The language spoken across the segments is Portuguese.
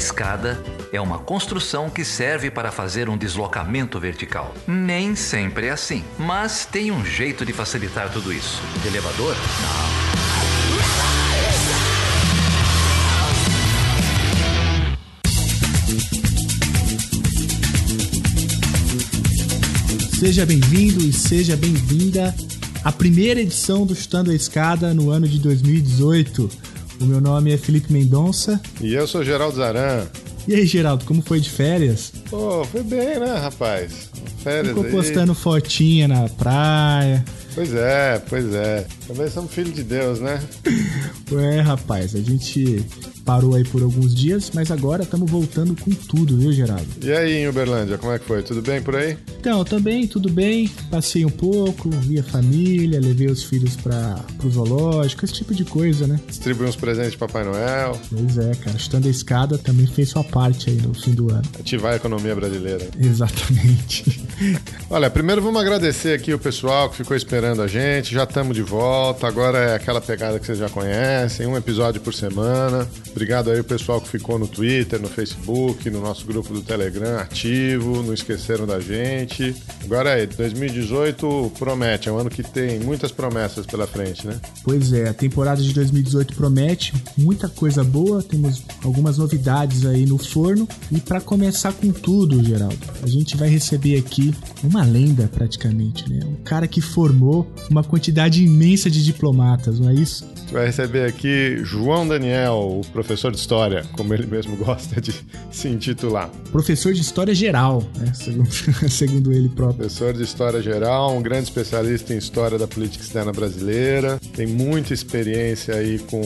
escada é uma construção que serve para fazer um deslocamento vertical. Nem sempre é assim, mas tem um jeito de facilitar tudo isso. De elevador? Não. Seja bem-vindo e seja bem-vinda à primeira edição do Chutando a Escada no ano de 2018. O meu nome é Felipe Mendonça. E eu sou Geraldo Zaran. E aí, Geraldo, como foi de férias? Pô, foi bem, né, rapaz? Férias Ficou aí. postando fotinha na praia. Pois é, pois é. Também somos filhos de Deus, né? Ué, rapaz, a gente parou aí por alguns dias, mas agora estamos voltando com tudo, viu, Geraldo? E aí, em Uberlândia, como é que foi? Tudo bem por aí? Então, também, tudo bem. Passei um pouco, vi a família, levei os filhos para o zoológico, esse tipo de coisa, né? Distribuí uns presentes de Papai Noel. Pois é, cara. Estando a escada também fez sua parte aí no fim do ano. Ativar a economia brasileira. Exatamente. Olha, primeiro vamos agradecer aqui o pessoal que ficou esperando a gente. Já estamos de volta. Agora é aquela pegada que vocês já conhecem, um episódio por semana. Obrigado aí o pessoal que ficou no Twitter, no Facebook, no nosso grupo do Telegram ativo, não esqueceram da gente. Agora aí, 2018 promete, é um ano que tem muitas promessas pela frente, né? Pois é, a temporada de 2018 promete muita coisa boa, temos algumas novidades aí no forno. E para começar com tudo, Geraldo, a gente vai receber aqui uma lenda praticamente, né? Um cara que formou uma quantidade imensa de diplomatas, não é isso? vai receber aqui João Daniel, o professor de história, como ele mesmo gosta de se intitular. Professor de história geral, né? segundo, segundo ele próprio. Professor de história geral, um grande especialista em história da política externa brasileira, tem muita experiência aí com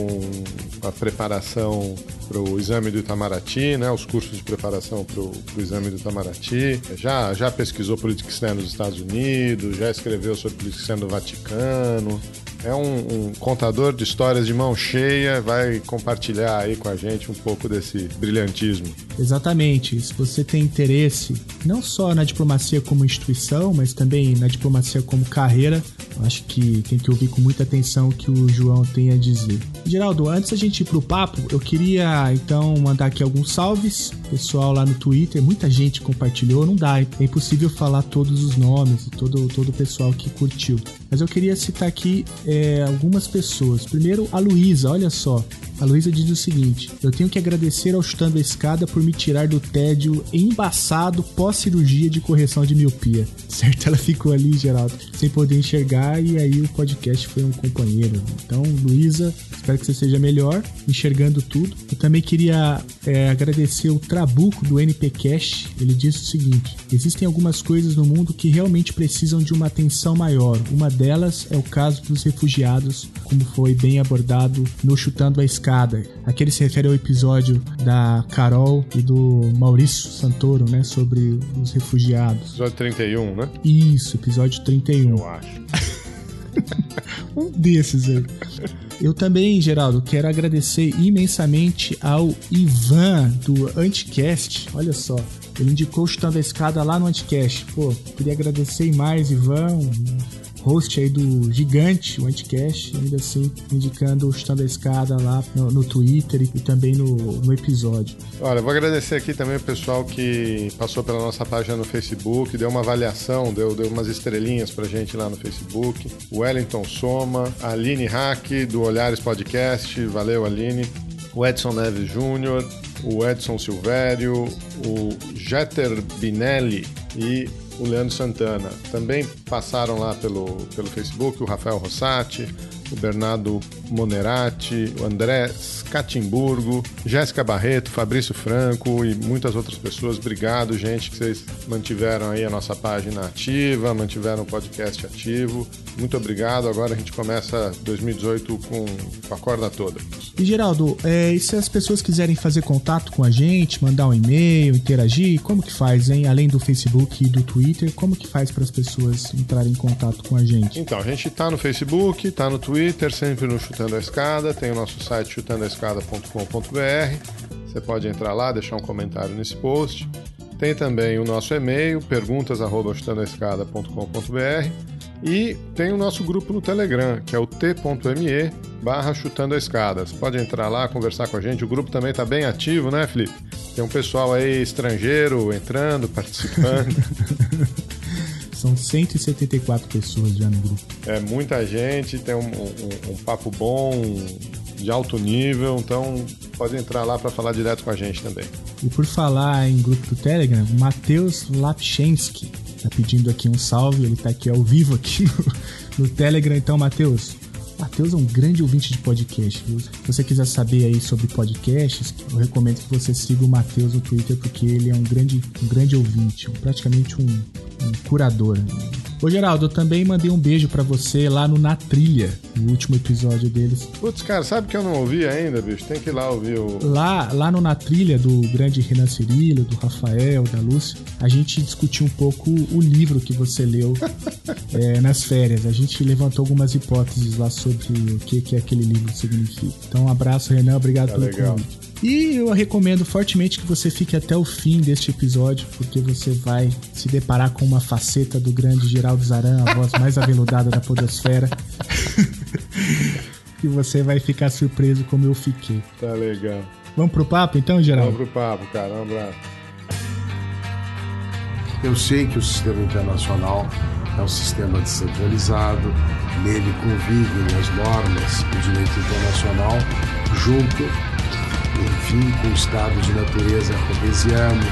a preparação para o exame do Itamaraty, né? Os cursos de preparação para o exame do Itamaraty. Já, já pesquisou política externa dos Estados Unidos, já escreveu sobre política externa do Vaticano, é um, um, contador de histórias de mão cheia, vai compartilhar aí com a gente um pouco desse brilhantismo. Exatamente. Se você tem interesse não só na diplomacia como instituição, mas também na diplomacia como carreira, acho que tem que ouvir com muita atenção o que o João tem a dizer. Geraldo, antes da gente ir pro papo, eu queria então mandar aqui alguns salves. Pessoal lá no Twitter, muita gente compartilhou, não dá, é impossível falar todos os nomes e todo, todo o pessoal que curtiu. Mas eu queria citar aqui é, algumas pessoas. Primeiro, a Luísa, olha só. A Luísa diz o seguinte: Eu tenho que agradecer ao Chutando a Escada por me tirar do tédio embaçado pós-cirurgia de correção de miopia. Certo? Ela ficou ali, Geraldo, sem poder enxergar e aí o podcast foi um companheiro. Então, Luísa, espero que você seja melhor, enxergando tudo. Eu também queria é, agradecer o Trabuco do NPcast. Ele disse o seguinte: Existem algumas coisas no mundo que realmente precisam de uma atenção maior. Uma delas é o caso dos refugiados, como foi bem abordado no Chutando a Escada escada. Aquele se refere ao episódio da Carol e do Maurício Santoro, né? Sobre os refugiados. Episódio 31, né? Isso, episódio 31. Eu acho. um desses aí. Eu também, Geraldo, quero agradecer imensamente ao Ivan do Anticast. Olha só, ele indicou chutando a escada lá no Anticast. Pô, queria agradecer mais, Ivan host aí do Gigante, o Anticast, ainda assim indicando o Chutando a Escada lá no, no Twitter e, e também no, no, episódio. Olha, vou agradecer aqui também o pessoal que passou pela nossa página no Facebook, deu uma avaliação, deu, deu umas estrelinhas pra gente lá no Facebook. O Wellington Soma, a Aline Hack, do Olhares Podcast, valeu Aline. O Edson Neves Júnior, o Edson Silvério, o Jeter Binelli e o Leandro Santana. Também passaram lá pelo, pelo Facebook o Rafael Rossati, o Bernardo Monerati, o André Catimburgo, Jéssica Barreto, Fabrício Franco e muitas outras pessoas. Obrigado, gente, que vocês mantiveram aí a nossa página ativa, mantiveram o podcast ativo. Muito obrigado. Agora a gente começa 2018 com, a corda toda. E Geraldo, é, e se as pessoas quiserem fazer contato com a gente, mandar um e-mail, interagir, como que faz, hein? Além do Facebook e do Twitter, como que faz para as pessoas entrarem em contato com a gente? Então, a gente tá no Facebook, tá no Twitter, sempre no Chutando a Escada, tem o nosso site chutandoaescada.com.br. Você pode entrar lá, deixar um comentário nesse post. Tem também o nosso e-mail, perguntas@chutandoaescada.com.br e tem o nosso grupo no Telegram, que é o t.me barra chutando a escada. Você pode entrar lá, conversar com a gente. O grupo também está bem ativo, né, Felipe? Tem um pessoal aí estrangeiro entrando, participando. São 174 pessoas já no grupo. É muita gente, tem um, um, um papo bom, de alto nível, então pode entrar lá para falar direto com a gente também. E por falar em grupo do Telegram, Matheus Lapchensky tá pedindo aqui um salve, ele tá aqui ao vivo aqui no, no Telegram, então Matheus, Matheus é um grande ouvinte de podcast. Viu? Se você quiser saber aí sobre podcasts, eu recomendo que você siga o Matheus no Twitter, porque ele é um grande, um grande ouvinte, praticamente um, um curador. Ô Geraldo, eu também mandei um beijo para você lá no Na Trilha, no último episódio deles. Putz, cara, sabe que eu não ouvi ainda, bicho? Tem que ir lá ouvir o. Lá, lá no Na Trilha, do grande Renan Cirillo, do Rafael, da Lúcia, a gente discutiu um pouco o livro que você leu é, nas férias. A gente levantou algumas hipóteses lá sobre o que, que aquele livro significa. Então, um abraço, Renan, obrigado tá pelo legal. convite. E eu recomendo fortemente que você fique até o fim deste episódio, porque você vai se deparar com uma faceta do grande Geraldo Zaran, a voz mais aveludada da podosfera. e você vai ficar surpreso como eu fiquei. Tá legal. Vamos pro papo então, Geraldo? Vamos pro papo, cara. Um abraço. Eu sei que o sistema internacional é um sistema descentralizado, nele convivem as normas do direito internacional junto enfim, com estados de natureza cartesiano,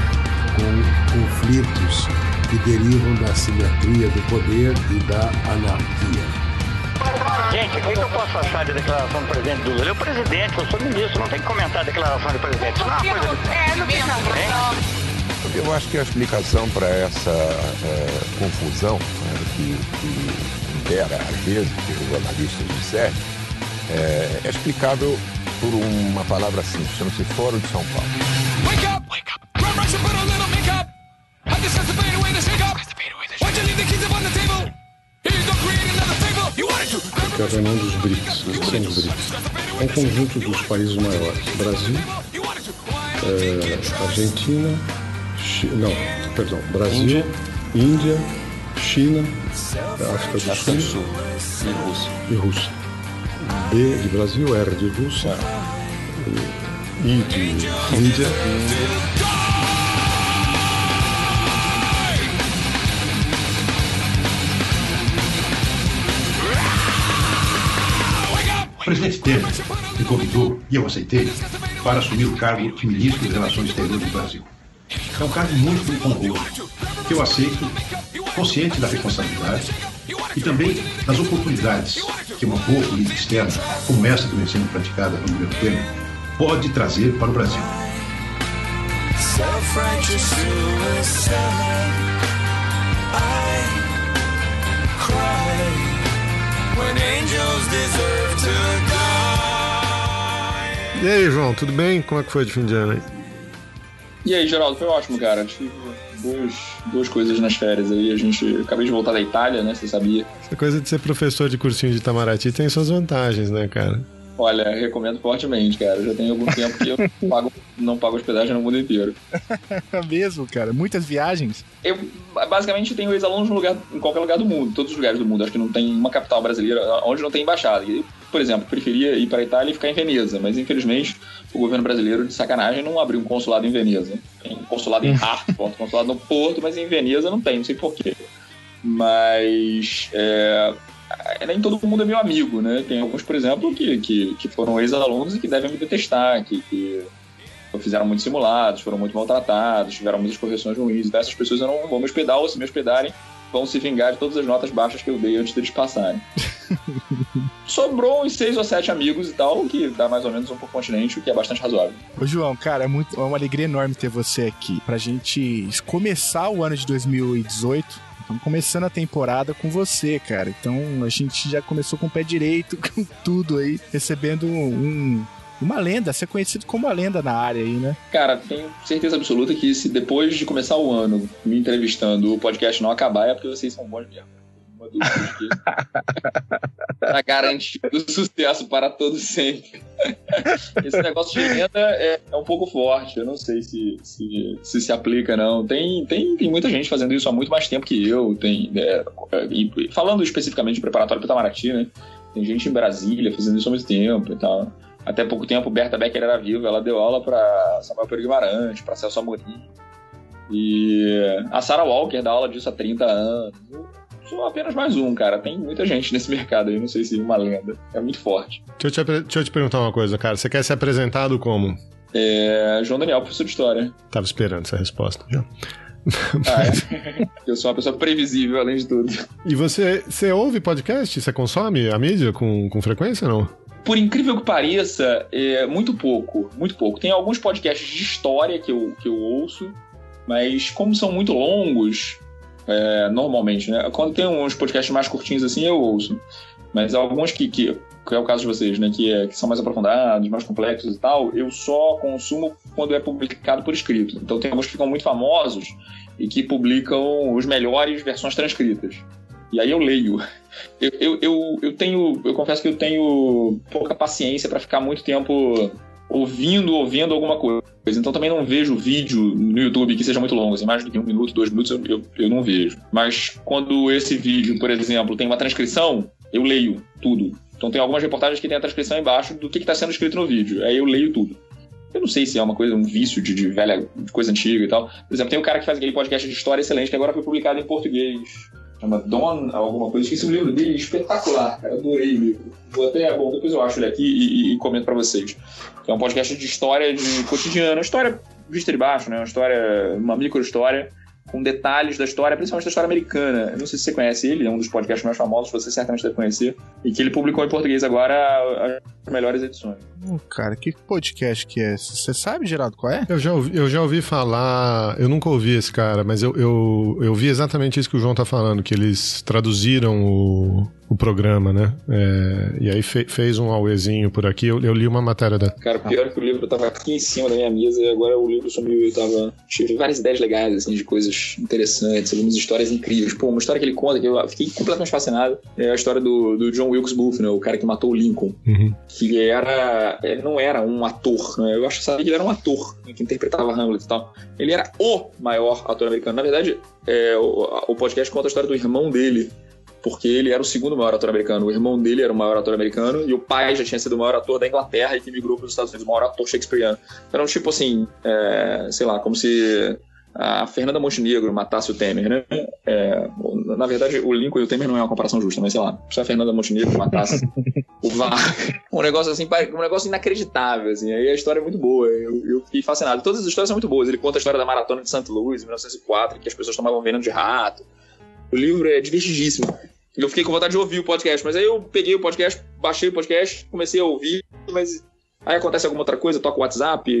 com conflitos que derivam da simetria do poder e da anarquia. Gente, o que eu posso achar de declaração do presidente Lula? Ele é o presidente, eu sou ministro, não tem que comentar a declaração do presidente. Isso não é uma coisa. É, não tem eu acho que a explicação para essa é, confusão né, que, que impera às vezes, que os jornalistas disseram, é, é explicável por uma palavra simples, chama-se Fórum de São Paulo. Wake up! Wake up! Que é a reunião dos BRICS. O que são os BRICS? É um conjunto dos países maiores. Brasil, é, Argentina, não, perdão, Brasil, Índia, China, África do Sul, e Rússia. E Rússia. B de Brasil, R de Rússia, I de Índia. O presidente Temer me convidou, e eu aceitei, para assumir o cargo de ministro das Relações Exteriores do Brasil. É um cargo muito honroso, que eu aceito, consciente da responsabilidade e também das oportunidades que uma boa política externa, como essa que vem sendo praticada no governo Temer, pode trazer para o Brasil. E aí, João, tudo bem? Como é que foi de fim de ano aí? E aí, Geraldo, foi ótimo, cara. Tive duas, duas coisas nas férias aí. A gente acabei de voltar da Itália, né? Você sabia? Essa coisa de ser professor de cursinho de Itamaraty tem suas vantagens, né, cara? Olha, recomendo fortemente, cara. Já tem algum tempo que eu pago, não pago hospedagem no mundo inteiro. É mesmo, cara? Muitas viagens? Eu basicamente tenho ex-alunos em qualquer lugar do mundo, todos os lugares do mundo. Acho que não tem uma capital brasileira onde não tem embaixada. Eu, por exemplo, preferia ir para a Itália e ficar em Veneza, mas infelizmente o governo brasileiro, de sacanagem, não abriu um consulado em Veneza. Tem consulado em Hartford, consulado no Porto, mas em Veneza não tem, não sei porquê. Mas é, nem todo mundo é meu amigo, né? Tem alguns, por exemplo, que, que, que foram ex-alunos e que devem me detestar, que, que fizeram muitos simulados, foram muito maltratados, tiveram muitas correções ruins. Então essas pessoas eu não vou me hospedar, ou se me hospedarem, vão se vingar de todas as notas baixas que eu dei antes deles passarem. Sobrou uns seis ou sete amigos e tal, que dá mais ou menos um por continente, o que é bastante razoável. Ô, João, cara, é, muito, é uma alegria enorme ter você aqui. Pra gente começar o ano de 2018 Estamos começando a temporada com você, cara. Então a gente já começou com o pé direito, com tudo aí, recebendo um, uma lenda, ser conhecido como uma lenda na área aí, né? Cara, tenho certeza absoluta que se depois de começar o ano me entrevistando o podcast não acabar, é porque vocês são bons mesmo uma dúvida que tá garantido sucesso para todo sempre. Esse negócio de renda é, é, um pouco forte, eu não sei se se, se, se aplica, não. Tem, tem, tem muita gente fazendo isso há muito mais tempo que eu. Tem, é, falando especificamente de preparatório para Itamaraty, né? Tem gente em Brasília fazendo isso há muito tempo e tal. Até pouco tempo Berta Becker era viva, ela deu aula para Samuel Pedro Guimarães, para Celso Amorim. E a Sarah Walker dá aula disso há 30 anos. Eu sou apenas mais um, cara. Tem muita gente nesse mercado aí, não sei se é uma lenda. É muito forte. Deixa eu, te, deixa eu te perguntar uma coisa, cara. Você quer ser apresentado como? É, João Daniel, professor de História. Tava esperando essa resposta já. Ah, é? Eu sou uma pessoa previsível, além de tudo. E você, você ouve podcast? Você consome a mídia com, com frequência ou não? Por incrível que pareça, é muito pouco, muito pouco. Tem alguns podcasts de história que eu, que eu ouço, mas como são muito longos, é, normalmente, né? Quando tem uns podcasts mais curtinhos assim, eu ouço. Mas alguns que, que, que é o caso de vocês, né? Que, é, que são mais aprofundados, mais complexos e tal, eu só consumo quando é publicado por escrito. Então tem alguns que ficam muito famosos e que publicam os melhores versões transcritas. E aí eu leio. Eu, eu, eu, eu tenho. Eu confesso que eu tenho pouca paciência para ficar muito tempo ouvindo, ouvindo alguma coisa. Então também não vejo vídeo no YouTube que seja muito longo, assim, mais do que um minuto, dois minutos, eu, eu, não vejo. Mas quando esse vídeo, por exemplo, tem uma transcrição, eu leio tudo. Então tem algumas reportagens que tem a transcrição embaixo do que está sendo escrito no vídeo. Aí eu leio tudo. Eu não sei se é uma coisa, um vício de, de velha, de coisa antiga e tal. Por exemplo, tem um cara que faz aquele podcast de história excelente que agora foi publicado em português. Chama Don alguma coisa. Esqueci o livro dele, espetacular, cara. Adorei o livro. Vou até, bom, depois eu acho ele aqui e, e, e comento para vocês. É um podcast de história de cotidiano, história vista de baixo, né? Uma história, uma micro história com detalhes da história, principalmente da história americana. Eu não sei se você conhece ele, é um dos podcasts mais famosos, você certamente deve conhecer, e que ele publicou em português agora as melhores edições. Hum, cara, que podcast que é? Você sabe, Geraldo, qual é? Eu já, ouvi, eu já ouvi falar, eu nunca ouvi esse cara, mas eu, eu, eu vi exatamente isso que o João tá falando, que eles traduziram o, o programa, né? É, e aí fe, fez um auezinho por aqui. Eu, eu, li uma matéria da. Cara, pior que o livro tava aqui em cima da minha mesa e agora o livro sumiu. Eu tava. Tive várias ideias legais, assim, de coisas interessantes, algumas histórias incríveis. Pô, uma história que ele conta que eu fiquei completamente fascinado é a história do, do John Wilkes Booth, né? O cara que matou o Lincoln. Uhum. Que era. Ele não era um ator, né? Eu acho que sabia que ele era um ator né, que interpretava Hamlet e tal. Ele era o maior ator americano. Na verdade, é, o, o podcast conta a história do irmão dele porque ele era o segundo maior ator americano. O irmão dele era o maior ator americano e o pai já tinha sido o maior ator da Inglaterra e que migrou para os Estados Unidos, o maior ator shakespeariano. Então, era um tipo assim, é, sei lá, como se a Fernanda Montenegro matasse o Temer, né? É, na verdade, o Lincoln e o Temer não é uma comparação justa, mas sei lá, se a Fernanda Montenegro matasse o Vargas, um negócio assim, um negócio inacreditável, assim. Aí a história é muito boa, eu, eu fiquei fascinado. Todas as histórias são muito boas. Ele conta a história da maratona de St. Louis, em 1904, que as pessoas tomavam veneno de rato. O livro é divertidíssimo. Eu fiquei com vontade de ouvir o podcast, mas aí eu peguei o podcast, baixei o podcast, comecei a ouvir, mas aí acontece alguma outra coisa, toco o WhatsApp,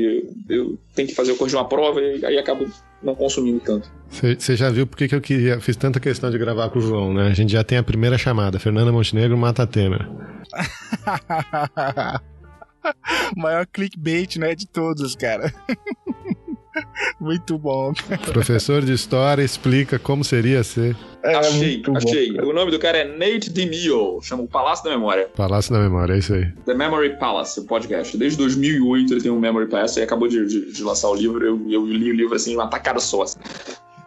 eu tenho que fazer, eu corrigir uma prova e aí acabo não consumindo tanto. Você já viu por que eu queria, fiz tanta questão de gravar com o João, né? A gente já tem a primeira chamada, Fernanda Montenegro mata Temer. Maior clickbait, né, de todos, cara. Muito bom. Professor de história explica como seria ser. É, achei, achei. Bom. O nome do cara é Nate DeMille, chama o Palácio da Memória. Palácio da Memória, é isso aí. The Memory Palace, o podcast. Desde 2008 ele tem um Memory Palace e acabou de, de, de, lançar o livro. Eu, eu li o livro assim, uma tacada só. Assim.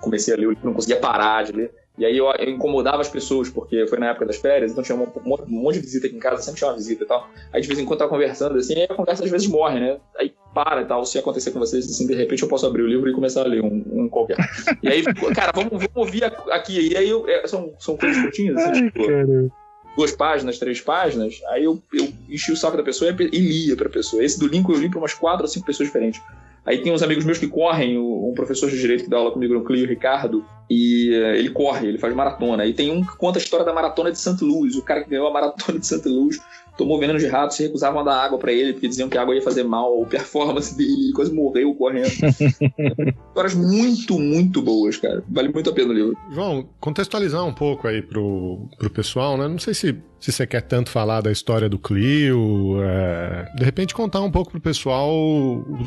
Comecei a ler o livro, não conseguia parar de ler. E aí eu, eu, incomodava as pessoas, porque foi na época das férias, então tinha um, um, monte de visita aqui em casa, sempre tinha uma visita e tal. Aí de vez em quando tava conversando assim, e a conversa às vezes morre, né? Aí para e tal. Se acontecer com vocês, assim, de repente eu posso abrir o livro e começar a ler um, um qualquer. E aí, cara, vamos, vamos ouvir aqui. E aí eu, é, são, são coisas curtinhas, assim, Ai, tipo. Cara. Duas páginas, três páginas, aí eu, eu enchi o saco da pessoa e, e lia pra pessoa. Esse do Lincoln eu li pra umas quatro ou cinco pessoas diferentes. Aí tem uns amigos meus que correm, um professor de direito que dá aula comigo no Clio, Ricardo, e eh, ele corre, ele faz maratona. E tem um que conta a história da maratona de St. Louis, o cara que ganhou a maratona de St. Louis tomou veneno de rato, se recusavam a dar água para ele, porque diziam que a água ia fazer mal, a performance dele, ele quase morreu correndo. Histórias muito, muito boas, cara. Vale muito a pena o livro. João, contextualizar um pouco aí pro, pro pessoal, né? Não sei se, se você quer tanto falar da história do Clio, é... de repente contar um pouco pro pessoal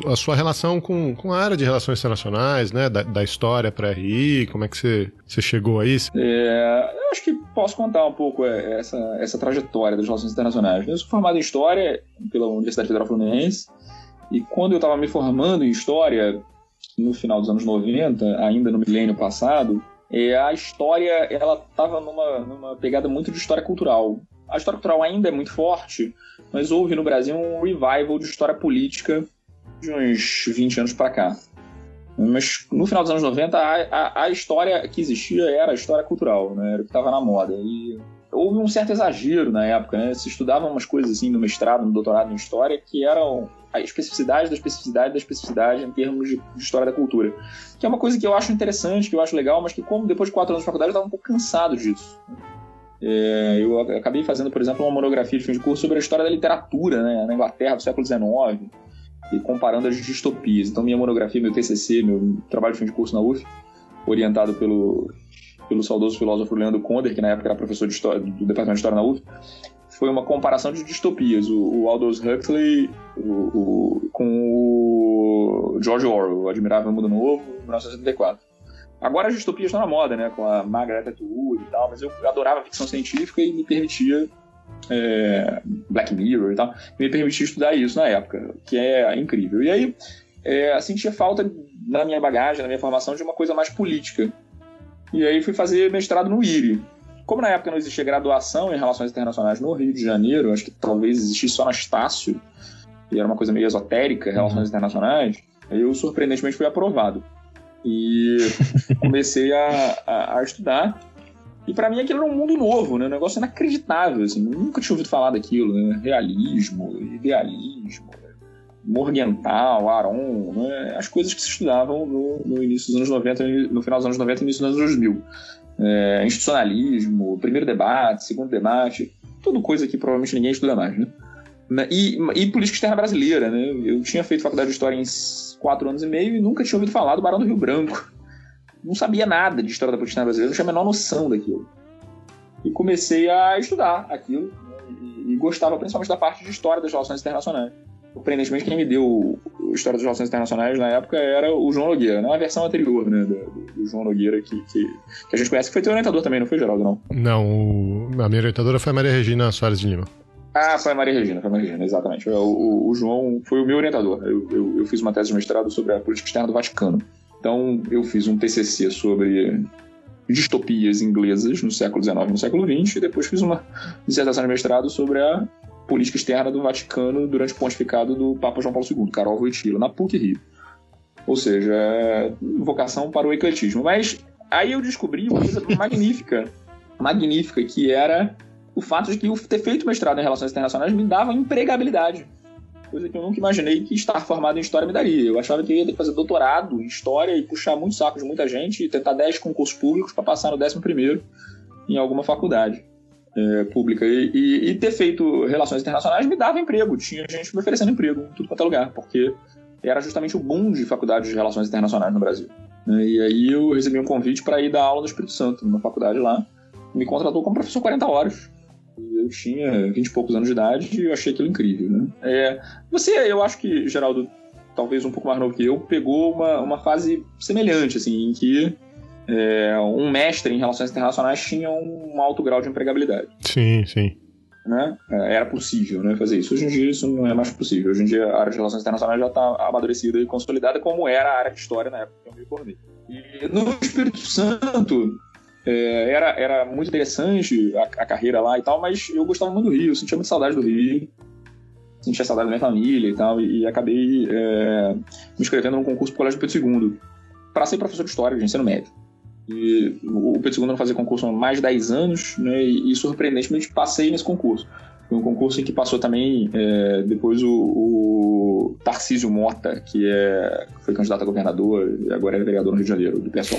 a sua relação com, com a área de relações internacionais, né? Da, da história para RI, como é que você, você chegou aí? É, eu acho que posso contar um pouco é, essa, essa trajetória das relações internacionais. Eu sou formado em História pela Universidade Federal Fluminense e quando eu estava me formando em História, no final dos anos 90, ainda no milênio passado, é, a história ela estava numa, numa pegada muito de história cultural. a história cultural ainda é muito forte, mas houve no Brasil um revival de história política de uns 20 anos para cá. Mas no final dos anos 90, a, a, a, história que existia era a história cultural, né? Era o que estava na moda. E houve um certo exagero na época, né? Se estudava umas coisas assim no mestrado, no doutorado em história, que eram a especificidade da especificidade da especificidade em termos de, de, história da cultura. Que é uma coisa que eu acho interessante, que eu acho legal, mas que, como depois de quatro anos de faculdade, eu estava um pouco cansado disso. É, eu acabei fazendo, por exemplo, uma monografia de fim de curso sobre a história da literatura né, na Inglaterra do século XIX e comparando as distopias. Então, minha monografia, meu TCC, meu trabalho de fim de curso na UF, orientado pelo, pelo saudoso filósofo Leandro Conder, que na época era professor de história, do Departamento de História na UF, foi uma comparação de distopias. O, o Aldous Huxley o, o, com o George Orwell, o Admirável Mundo Novo, 1974. Agora as distopias estão na moda, né? Com a Margaret Atwood e tal, mas eu adorava ficção científica e me permitia é, Black Mirror e tal, me permitia estudar isso na época, que é incrível. E aí é, sentia falta na minha bagagem, na minha formação, de uma coisa mais política. E aí fui fazer mestrado no IRI. Como na época não existia graduação em Relações Internacionais no Rio de Janeiro, acho que talvez existisse só na Estácio, e era uma coisa meio esotérica, Relações uhum. Internacionais, aí eu surpreendentemente fui aprovado. E comecei a, a, a estudar e para mim aquilo era um mundo novo, né? Um negócio inacreditável, assim. Eu nunca tinha ouvido falar daquilo, né? Realismo, idealismo, Morgental, Aron, né? As coisas que se estudavam no, no, início dos anos 90, no final dos anos 90 e início dos anos 2000. É, institucionalismo, primeiro debate, segundo debate, tudo coisa que provavelmente ninguém estuda mais, né? E, e política externa brasileira, né? Eu tinha feito faculdade de História em quatro anos e meio e nunca tinha ouvido falar do Barão do Rio Branco não sabia nada de história da política brasileira, não tinha a menor noção daquilo. E comecei a estudar aquilo né, e, e, gostava principalmente da parte de história das relações internacionais. Surpreendentemente, quem me deu História das Relações Internacionais na época era o João Nogueira, não a versão anterior né, do, do João Nogueira que, que, que, a gente conhece, que foi teu orientador também, não foi, Geraldo? Não, não o, a minha orientadora foi a Maria Regina Soares de Lima. Ah, foi a Maria Regina, foi a Maria Regina, exatamente. O, o, o João foi o meu orientador. Eu, eu, eu, fiz uma tese de mestrado sobre a política externa do Vaticano. Então, eu fiz um TCC sobre distopias inglesas no século XIX e no século XX, e depois fiz uma dissertação de mestrado sobre a política externa do Vaticano durante o pontificado do Papa João Paulo II, Carol Wojtyla, na PUC Rio. Ou seja, é vocação para o ecletismo. Mas aí eu descobri uma coisa magnífica, magnífica, que era o fato de que eu ter feito mestrado em relações internacionais me dava empregabilidade coisa que eu nunca imaginei que estar formado em História me daria. Eu achava que eu ia ter que fazer doutorado em História e puxar muito saco de muita gente e tentar 10 concursos públicos para passar no 11 primeiro em alguma faculdade é, pública. E, e, e, ter feito Relações Internacionais me dava emprego. Tinha gente me oferecendo emprego em tudo quanto é lugar, porque era justamente o boom de faculdades de Relações Internacionais no Brasil. E aí eu recebi um convite para ir dar aula no Espírito Santo, numa faculdade lá. Me contratou como professor 40 horas eu tinha 20 e poucos anos de idade e eu achei aquilo incrível, né? É, você, eu acho que, Geraldo, talvez um pouco mais novo que eu, pegou uma, uma fase semelhante, assim, em que é, um mestre em relações internacionais tinha um alto grau de empregabilidade. Sim, sim. Né? É, era possível né, fazer isso. Hoje em dia isso não é mais possível. Hoje em dia a área de relações internacionais já está amadurecida e consolidada como era a área de história na época que eu me formei. E no Espírito Santo, é, era, era muito interessante a, a, carreira lá e tal, mas eu gostava muito do Rio, eu sentia muita saudade do Rio, sentia saudade da minha família e tal, e, e acabei é, me inscrevendo num concurso pro Colégio Pedro II para ser professor de História de ensino médio. O Pedro II não fazia concurso há mais de 10 anos, né, e, e surpreendentemente passei nesse concurso. Foi um concurso em que passou também é, depois o, o Tarcísio Mota, que é, foi candidato a governador e agora é vereador no Rio de Janeiro, do PSOL.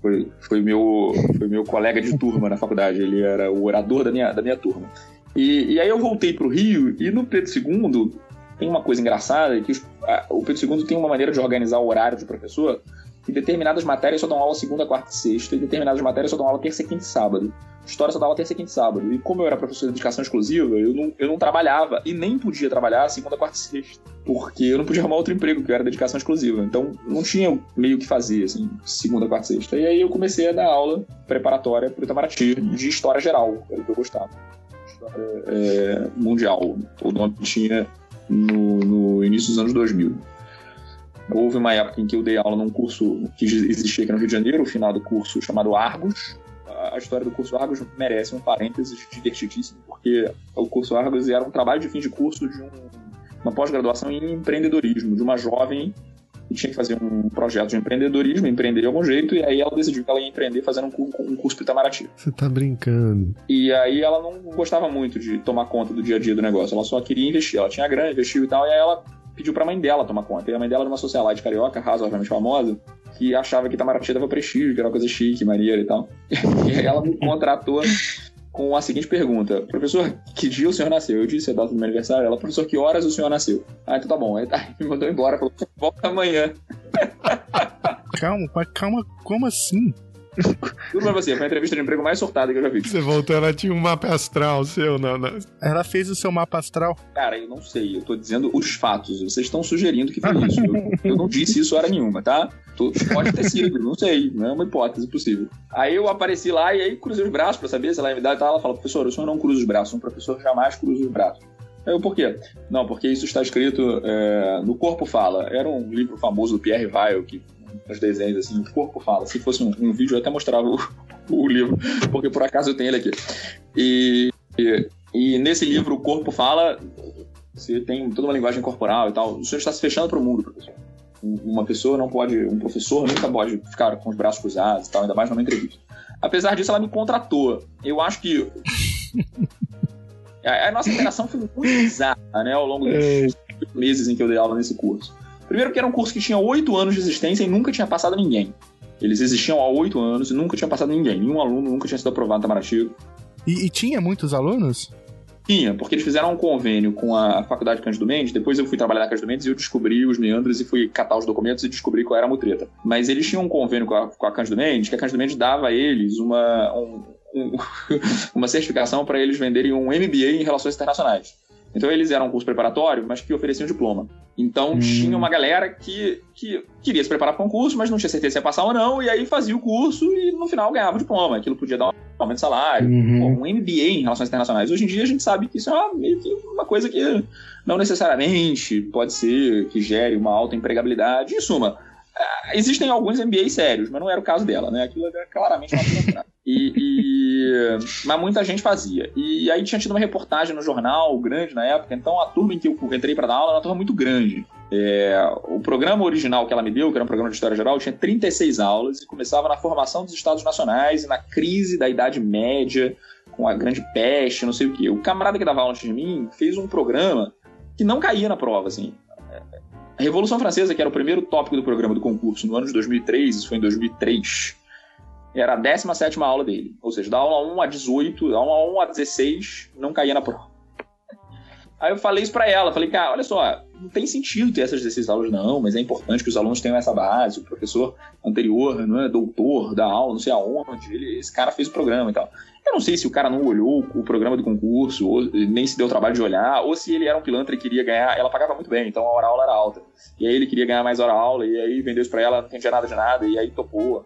Foi, foi, meu, foi meu colega de turma na faculdade, ele era o orador da minha, da minha turma. E, e aí eu voltei para o Rio e no Pedro II tem uma coisa engraçada, que os, a, o Pedro II tem uma maneira de organizar o horário do professor que determinadas matérias só dão aula segunda, quarta e sexta, e determinadas matérias só dão aula terça, quinta e sábado. História só dava terça, quinta e sábado. E como eu era professor de educação exclusiva, eu não, eu não trabalhava e nem podia trabalhar segunda, quarta e sexta. Porque eu não podia arrumar outro emprego, que era dedicação exclusiva. Então não tinha meio que fazer, assim, segunda, quarta e sexta. E aí eu comecei a dar aula preparatória para o Itamaraty, de história geral, era o que eu gostava. História é, mundial. O nome tinha no, no início dos anos 2000. Houve uma época em que eu dei aula num curso que existia aqui no Rio de Janeiro, o final do curso chamado Argos, a história do curso Argos merece um parênteses divertidíssimo, porque o curso Argos era um trabalho de fim de curso de um, uma pós-graduação em empreendedorismo, de uma jovem que tinha que fazer um projeto de empreendedorismo, empreender de algum jeito, e aí ela decidiu que ela ia empreender fazendo um, um curso para Itamaraty. Você tá brincando. E aí ela não gostava muito de tomar conta do dia a dia do negócio, ela só queria investir. Ela tinha grana, investiu e tal, e aí ela pediu pra mãe dela tomar conta. E a mãe dela era uma socialite carioca, razoavelmente famosa, que achava que Itamaraty dava prestígio, que era uma coisa chique, maneira e tal. E ela me contratou com a seguinte pergunta: Professor, que dia o senhor nasceu? Eu disse a data do meu aniversário. Ela, professor, que horas o senhor nasceu? Ah, então tá bom. Aí tá, me mandou embora, falou: volta amanhã. Calma, mas calma, como assim? Tudo pra você, foi a entrevista de emprego mais surtada que eu já vi. Você voltou, ela tinha um mapa astral seu, não, não. Ela fez o seu mapa astral? Cara, eu não sei, eu tô dizendo os fatos. Vocês estão sugerindo que foi isso. Eu, eu não disse isso hora nenhuma, tá? Pode ter sido, não sei, não é uma hipótese possível. Aí eu apareci lá e aí cruzei os braços pra saber se ela ia me dar e tal. Ela fala, professor, o senhor não cruza os braços, um professor jamais cruza os braços. Eu, por quê? Não, porque isso está escrito é, no Corpo Fala. Era um livro famoso do Pierre Weil, que nos desenhos, assim, o corpo fala. Se fosse um, um vídeo, eu até mostrava o, o, livro, porque por acaso eu tenho ele aqui. E, e, e, nesse livro, o corpo fala, você tem toda uma linguagem corporal e tal. O senhor está se fechando para o mundo, professor. Uma pessoa não pode, um professor nunca pode ficar com os braços cruzados e tal, ainda mais numa entrevista. Apesar disso, ela me contratou. Eu acho que a, nossa interação foi muito bizarra, né, ao longo dos meses em que eu dei aula nesse curso. Primeiro que era um curso que tinha oito anos de existência e nunca tinha passado ninguém. Eles existiam há oito anos e nunca tinha passado ninguém. Nenhum aluno nunca tinha sido aprovado no Tamaraty. E, e, tinha muitos alunos? Tinha, porque eles fizeram um convênio com a Faculdade Cândido Mendes. Depois eu fui trabalhar na Cândido Mendes e eu descobri os meandros e fui catar os documentos e descobri qual era a mutreta. Mas eles tinham um convênio com a, com a Cândido Mendes, que a Cândido Mendes dava a eles uma, um, um, uma certificação para eles venderem um MBA em Relações Internacionais. Então eles eram um curso preparatório, mas que ofereciam diploma. Então hum. tinha uma galera que, que queria se preparar para um curso, mas não tinha certeza se ia passar ou não, e aí fazia o curso e no final ganhava o diploma. Aquilo podia dar um aumento de salário, uhum. um MBA em relações internacionais. Hoje em dia a gente sabe que isso é uma, meio que uma coisa que não necessariamente pode ser que gere uma alta empregabilidade. Em suma, existem alguns MBAs sérios, mas não era o caso dela, né? Aquilo era claramente uma e, e, Mas muita gente fazia. E aí tinha tido uma reportagem no jornal grande na época, então a turma em que eu entrei para dar aula era uma turma muito grande. É, o programa original que ela me deu, que era um programa de História Geral, tinha 36 aulas e começava na formação dos Estados Nacionais e na crise da Idade Média, com a Grande Peste, não sei o quê. O camarada que dava aula antes de mim fez um programa que não caía na prova, assim. A Revolução Francesa, que era o primeiro tópico do programa do concurso no ano de 2003, isso foi em 2003, era a 17 aula dele. Ou seja, da aula 1 a 18, da aula 1 a 16, não caía na prova. Aí eu falei isso pra ela, falei, cara, olha só, não tem sentido ter essas 16 aulas, não, mas é importante que os alunos tenham essa base, o professor anterior, não é doutor da aula, não sei aonde, ele, esse cara fez o programa e tal. Eu não sei se o cara não olhou o programa do concurso, ou nem se deu o trabalho de olhar, ou se ele era um pilantra e queria ganhar. Ela pagava muito bem, então a hora aula era alta. E aí ele queria ganhar mais hora aula, e aí vendeu isso pra ela, não entendia nada de nada, e aí topou.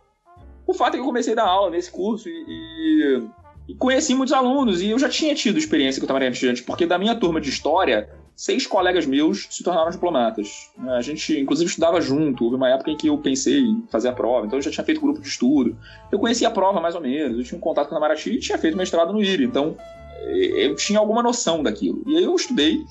O fato é que eu comecei a dar aula nesse curso e, e, conheci muitos alunos, e eu já tinha tido experiência com o Tamariante antes, porque da minha turma de história, seis colegas meus se tornaram diplomatas. A gente, inclusive, estudava junto. Houve uma época em que eu pensei em fazer a prova, então eu já tinha feito grupo de estudo. Eu conhecia a prova mais ou menos, eu tinha um contato com a Itamaraty e tinha feito mestrado no IRI, então eh, eu tinha alguma noção daquilo. E aí eu estudei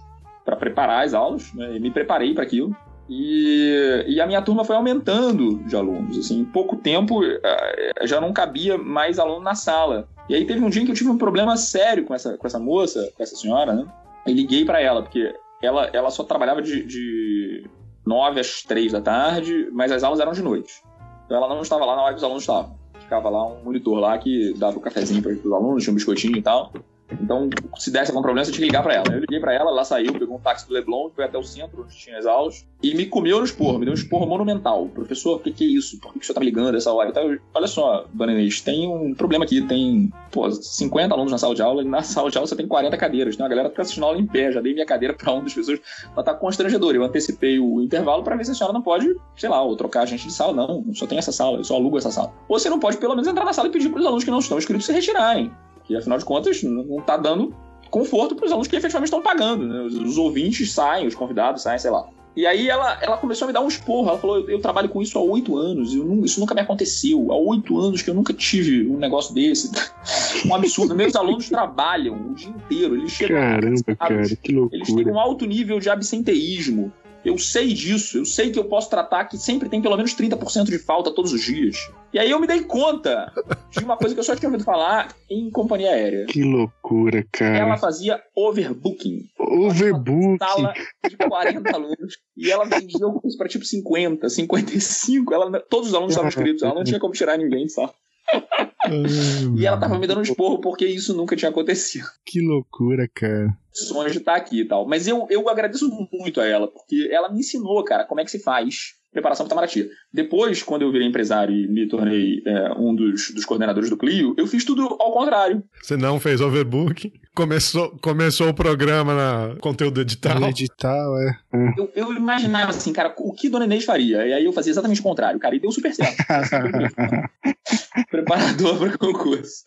para preparar as aulas, né, me preparei para aquilo. E, e, a minha turma foi aumentando de alunos. Assim, em pouco tempo eh, já não cabia mais aluno na sala. E aí teve um dia em que eu tive um problema sério com essa, com essa moça, com essa senhora, né? E liguei para ela, porque ela, ela só trabalhava de, de 9 às 3 da tarde, mas as aulas eram de noite. Então ela não estava lá na hora que os alunos estavam. Ficava lá um monitor lá que dava o um cafezinho para os alunos, tinha um biscoitinho e tal. Então, se desse algum problema, você tinha que ligar para ela. Eu liguei para ela, ela saiu, pegou um táxi do Leblon, foi até o centro, onde tinha as aulas, e me comeu no esporro, me deu um esporro monumental. Professor, o que, que, é isso? Por que, que o senhor tá me ligando essa hora? Então, olha só, dona Inês, tem um problema aqui, tem pô, 50 alunos na sala de aula, e na sala de aula você tem 40 cadeiras. Tem uma galera que tá assistindo aula em pé, já dei minha cadeira para um dos pessoas, ela tá constrangedor. Eu antecipei o intervalo para ver se a senhora não pode, sei lá, ou trocar a gente de sala. Não, só tem essa sala, eu só alugo essa sala. Ou você não pode pelo menos entrar na sala e pedir para os alunos que não estão inscritos se retirarem. E afinal de contas, não tá dando conforto para os alunos que efetivamente estão pagando. Né? Os, os, ouvintes saem, os convidados saem, sei lá. E aí ela, ela começou a me dar um esporro. Ela falou: eu, eu trabalho com isso há oito anos, eu, isso nunca me aconteceu. Há oito anos que eu nunca tive um negócio desse. um absurdo. Meus alunos trabalham o dia inteiro. Eles chegam. Caramba, cara, que loucura. Eles têm um alto nível de absenteísmo. Eu sei disso, eu sei que eu posso tratar que sempre tem pelo menos 30% de falta todos os dias. E aí eu me dei conta de uma coisa que eu só tinha ouvido falar em companhia aérea. Que loucura, cara. Ela fazia overbooking. Overbooking. Sala de 40 alunos. E ela vendia curso para tipo 50, 55. Ela, todos os alunos estavam inscritos, ela não tinha como tirar ninguém só. E ela tava me dando um esporro porque isso nunca tinha acontecido. Que loucura, cara. Sonho de estar aqui e tal. Mas eu, eu agradeço muito a ela, porque ela me ensinou, cara, como é que se faz preparação para Itamaraty. Depois, quando eu virei empresário e me tornei é, um dos, dos coordenadores do Clio, eu fiz tudo ao contrário. Você não fez overbook, começou, começou o programa na conteúdo edital. Edital, é. é. Eu, eu, imaginava assim, cara, o que Dona Inês faria? E aí eu fazia exatamente o contrário, cara, e deu super certo. Preparador para concurso.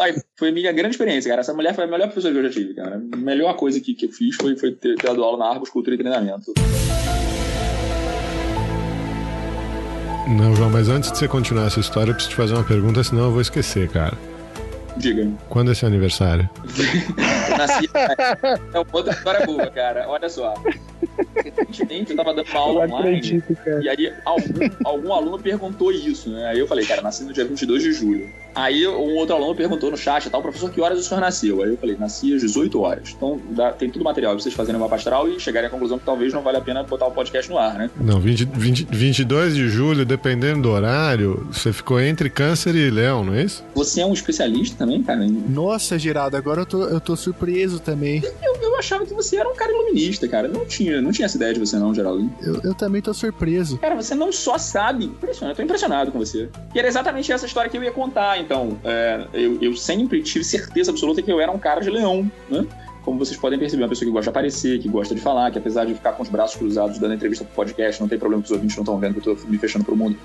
aí, foi a minha grande experiência, cara. Essa mulher foi a melhor professora que eu já tive, cara. A melhor coisa que, que eu fiz foi, foi ter, ter dado aula na Arbos Cultura e Treinamento. Não, João, mas antes de você continuar essa história, eu preciso te fazer uma pergunta, senão eu vou esquecer, cara. Diga. Quando é seu aniversário? nasci. É uma outra história boa, cara. Olha só. Recentemente eu tava dando uma aula online. Acredito, e aí algum, algum aluno perguntou isso, né? Aí eu falei, cara, nasci no dia 22 de julho. Aí um outro aluno perguntou no chat, tal, professor, que horas o senhor nasceu? Aí eu falei, nasci às 18 horas. Então dá, tem tudo material pra vocês fazerem uma pastoral e chegarem à conclusão que talvez não vale a pena botar o podcast no ar, né? Não, 20, 20, 22 de julho, dependendo do horário, você ficou entre câncer e leão, não é isso? Você é um especialista também, cara? Nossa, Geraldo, agora eu tô, eu tô surpreso também. Eu, eu achava que você era um cara iluminista, cara. Não tinha, não tinha essa ideia de você não, Geraldo. Eu, eu também tô surpreso. Cara, você não só sabe. Impressionante, eu tô impressionado com você. E era exatamente essa história que eu ia contar, então. É, eu, eu sempre tive certeza absoluta que eu era um cara de leão, né? Como vocês podem perceber, uma pessoa que gosta de aparecer, que gosta de falar, que apesar de ficar com os braços cruzados dando entrevista pro podcast, não tem problema que os ouvintes não estão vendo que eu tô me fechando pro mundo.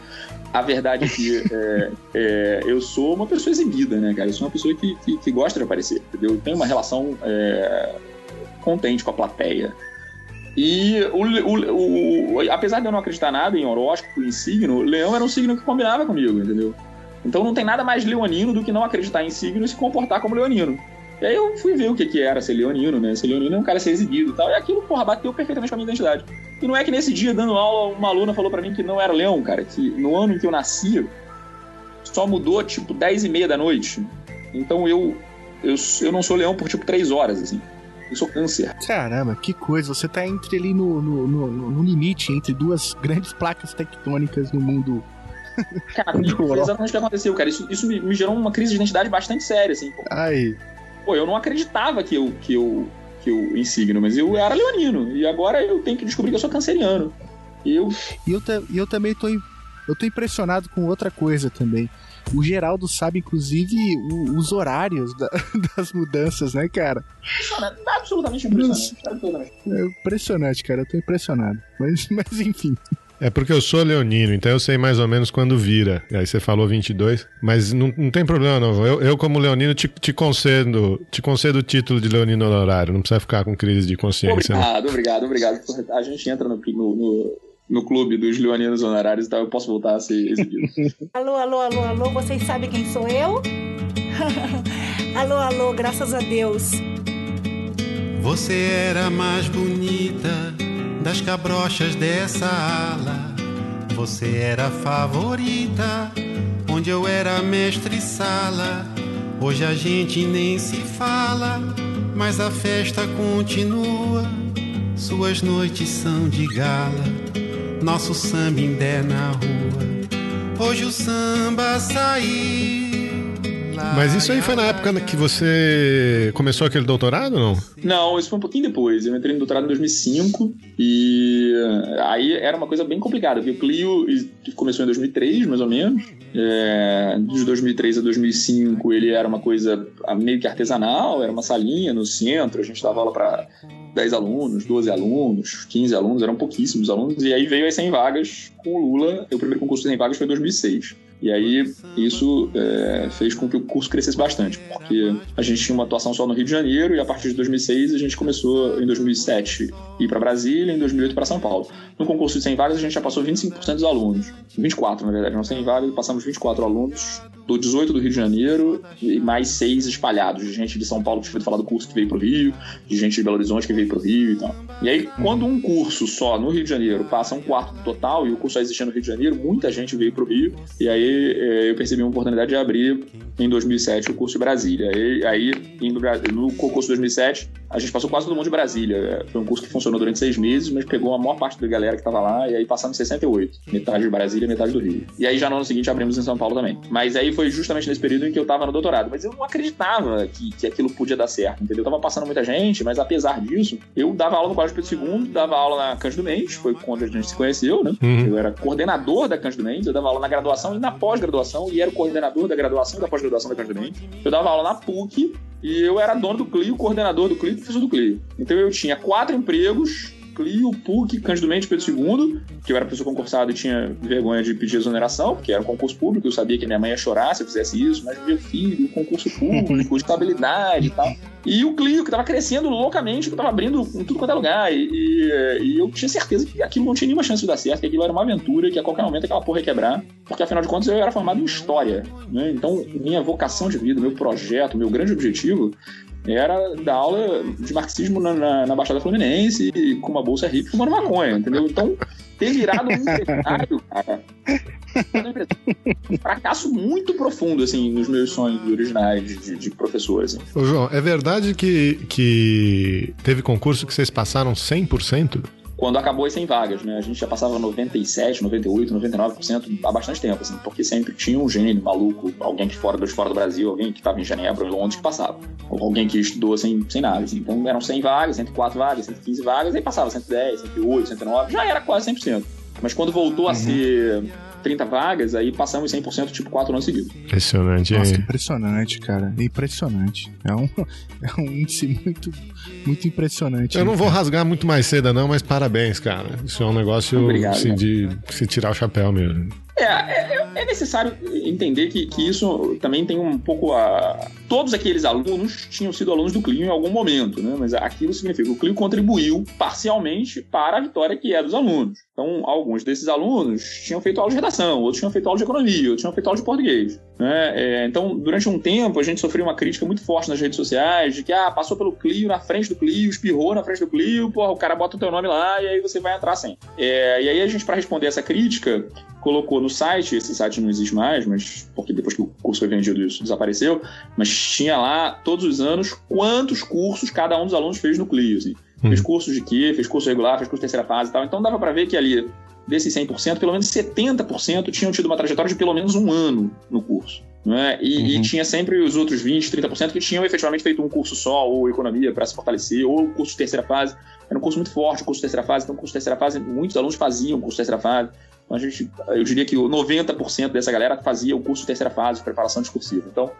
A verdade é que é, é, eu sou uma pessoa exibida, né, cara? Eu sou uma pessoa que, que, que gosta de aparecer, entendeu? Eu tenho uma relação é, contente com a plateia. E o, o, o, apesar de eu não acreditar nada em horóscopo, em signo, leão era um signo que combinava comigo, entendeu? Então não tem nada mais leonino do que não acreditar em signo e se comportar como leonino. E aí eu fui ver o que, que era ser leonino, né? Ser leonino é um cara ser exibido e tal. E aquilo, porra, bateu perfeitamente com a minha identidade. E não é que nesse dia, dando aula, uma aluna falou para mim que não era leão, cara. Que no ano em que eu nasci, só mudou, tipo, 10 e meia da noite. Então eu, eu, eu não sou leão por, tipo, 3 horas, assim. Eu sou câncer. Caramba, que coisa. Você tá entre ali no, no, no, no limite, entre duas grandes placas tectônicas no mundo Cara, foi exatamente o que aconteceu, cara. Isso, isso me, me, gerou uma crise de identidade bastante séria, assim. Pô. Pô, eu não acreditava que eu, que eu, que eu em signo, mas eu era leonino. E agora eu tenho que descobrir que eu sou canceriano. E eu. E eu, e eu também tô. Eu tô impressionado com outra coisa também. O Geraldo sabe, inclusive, o, os horários da, das mudanças, né, cara? Impressionante, absolutamente impressionante. Absolutamente. É impressionante, cara. Eu tô impressionado. Mas, mas enfim. É porque eu sou leonino, então eu sei mais ou menos quando vira. Aí você falou 22, mas não, não tem problema não. Eu, eu como leonino, te, te, concedo te concedo o título de leonino honorário. Não precisa ficar com crise de consciência. Obrigado, não. obrigado, obrigado. A gente entra no, no, no, no clube dos leoninos honorários e tal, eu posso voltar a ser exibido. alô, alô, alô, alô, vocês sabem quem sou eu? alô, alô, graças a Deus. Você era mais bonita das cabrochas dessa ala. Você era favorita, onde eu era mestre sala. Hoje a gente nem se fala, mas a festa continua. Suas noites são de gala, nosso samba ainda é na rua. Hoje o samba saiu mas isso aí foi na época que você começou aquele doutorado ou não? Não, isso foi um pouquinho depois. Eu entrei no doutorado em 2005 e aí era uma coisa bem complicada. Porque o Clio começou em 2003, mais ou menos. É, de 2003 a 2005 ele era uma coisa meio que artesanal, era uma salinha no centro, a gente dava aula para 10 alunos, 12 alunos, 15 alunos, eram pouquíssimos alunos, e aí veio as 100 vagas com o Lula. O primeiro concurso de 100 vagas foi em 2006. E aí isso é, fez com que o curso crescesse bastante, porque a gente tinha uma atuação só no Rio de Janeiro e a partir de 2006 a gente começou em 2007 ir para Brasília, em 2008 para São Paulo. No concurso de 100 vagas a gente já passou 25% dos alunos, 24 na verdade, não 100 vagas, passamos 24 alunos do 18 do Rio de Janeiro e mais seis espalhados, de gente de São Paulo que foi falar do curso que veio pro Rio, de gente de Belo Horizonte que veio pro Rio e tal. E aí, quando um curso só no Rio de Janeiro passa um quarto do total e o curso só existia no Rio de Janeiro, muita gente veio pro Rio e aí eh, eu percebi uma oportunidade de abrir em 2007 o curso de Brasília. E aí, indo no concurso de 2007, a gente passou quase todo mundo de Brasília. Foi um curso que funcionou durante seis meses, mas pegou a maior parte da galera que estava lá e aí passamos 68. Metade de Brasília, metade do Rio. E aí já no ano seguinte abrimos em São Paulo também. Mas aí foi justamente nesse período em que eu estava no doutorado. Mas eu não acreditava que, que aquilo podia dar certo, entendeu? Eu tava passando muita gente, mas apesar disso, eu dava aula no Colégio Pedro II, dava aula na Cândido Mendes, foi quando a gente se conheceu, né? Uhum. Eu era coordenador da Cândido Mendes, eu dava aula na graduação e na pós-graduação, e era o coordenador da graduação e da pós-graduação da Cândido Mendes. Eu dava aula na PUC e eu era dono do Clio, coordenador do Clio e professor do Clio. Então eu tinha quatro empregos Clio, PUC, Cândido Mendes, Pedro II, que eu era professor concursado e tinha vergonha de pedir exoneração, porque era um concurso público, eu sabia que minha mãe ia chorar se eu fizesse isso, mas meu filho, concurso público, estabilidade e tal. E o Clio, que estava crescendo loucamente, que estava abrindo em tudo quanto é lugar. E, e, eu tinha certeza que aquilo não tinha nenhuma chance de dar certo, que aquilo era uma aventura, que a qualquer momento aquela porra ia quebrar. Porque afinal de contas eu era formado em História. Né? Então, minha vocação de vida, meu projeto, meu grande objetivo era dar aula de marxismo na, na, na Baixada Fluminense com uma bolsa hippie fumando maconha, entendeu? Então, ter virado um empresário, cara, um fracasso muito profundo, assim, nos meus sonhos originais de, de professor, assim. Ô, João, é verdade que, que teve concurso que vocês passaram 100%? Quando acabou as 100 vagas, né? A gente já passava 97, 98, 99% há bastante tempo, assim, porque sempre tinha um gênio maluco, alguém que fora, de fora do Brasil, alguém que estava em Genebra ou em Londres que passava. Ou alguém que estudou sem, sem nada, assim. Então eram 100 vagas, 104 vagas, 115 vagas, aí passava 110, 108, 109, já era quase 100%. Mas quando voltou uhum. a ser 30 vagas, aí passamos 100% tipo 4 anos seguidos. Impressionante. Nossa, impressionante, cara. Impressionante. É um, é um índice muito, muito impressionante. Eu não vou rasgar muito mais cedo, não, mas parabéns, cara. Isso é um negócio Obrigado, assim, de se tirar o chapéu mesmo. É, é, é, necessário entender que, que isso também tem um pouco a. Todos aqueles alunos tinham sido alunos do Clio em algum momento, né? Mas aquilo significa que o Clio contribuiu parcialmente para a vitória que é dos alunos. Então, alguns desses alunos tinham feito aula de redação, outros tinham feito aula de economia, outros tinham feito aula de português. Né? É, então, durante um tempo, a gente sofreu uma crítica muito forte nas redes sociais de que, ah, passou pelo Clio, na frente do Clio, espirrou na frente do Clio, porra, o cara bota o teu nome lá e aí você vai entrar sem. É, e aí a gente, para responder essa crítica, colocou no site, esse site não existe mais, mas porque depois que o curso foi vendido isso desapareceu, mas tinha lá todos os anos quantos cursos cada um dos alunos fez no Clio, assim. Hum. Fez cursos de quê? Fez curso regular, fez curso de terceira fase e tal. Então dava para ver que ali, desses 100%, pelo menos 70% tinham tido uma trajetória de pelo menos um ano no curso. Né? E, uhum. e, tinha sempre os outros 20, 30% que tinham efetivamente feito um curso só, ou economia para se fortalecer, ou curso de terceira fase. Era um curso muito forte, o curso de terceira fase. Então, o curso de terceira fase, muitos alunos faziam o curso de terceira fase. Então, a gente, eu diria que 90% dessa galera fazia o curso de terceira fase, preparação discursiva. Então,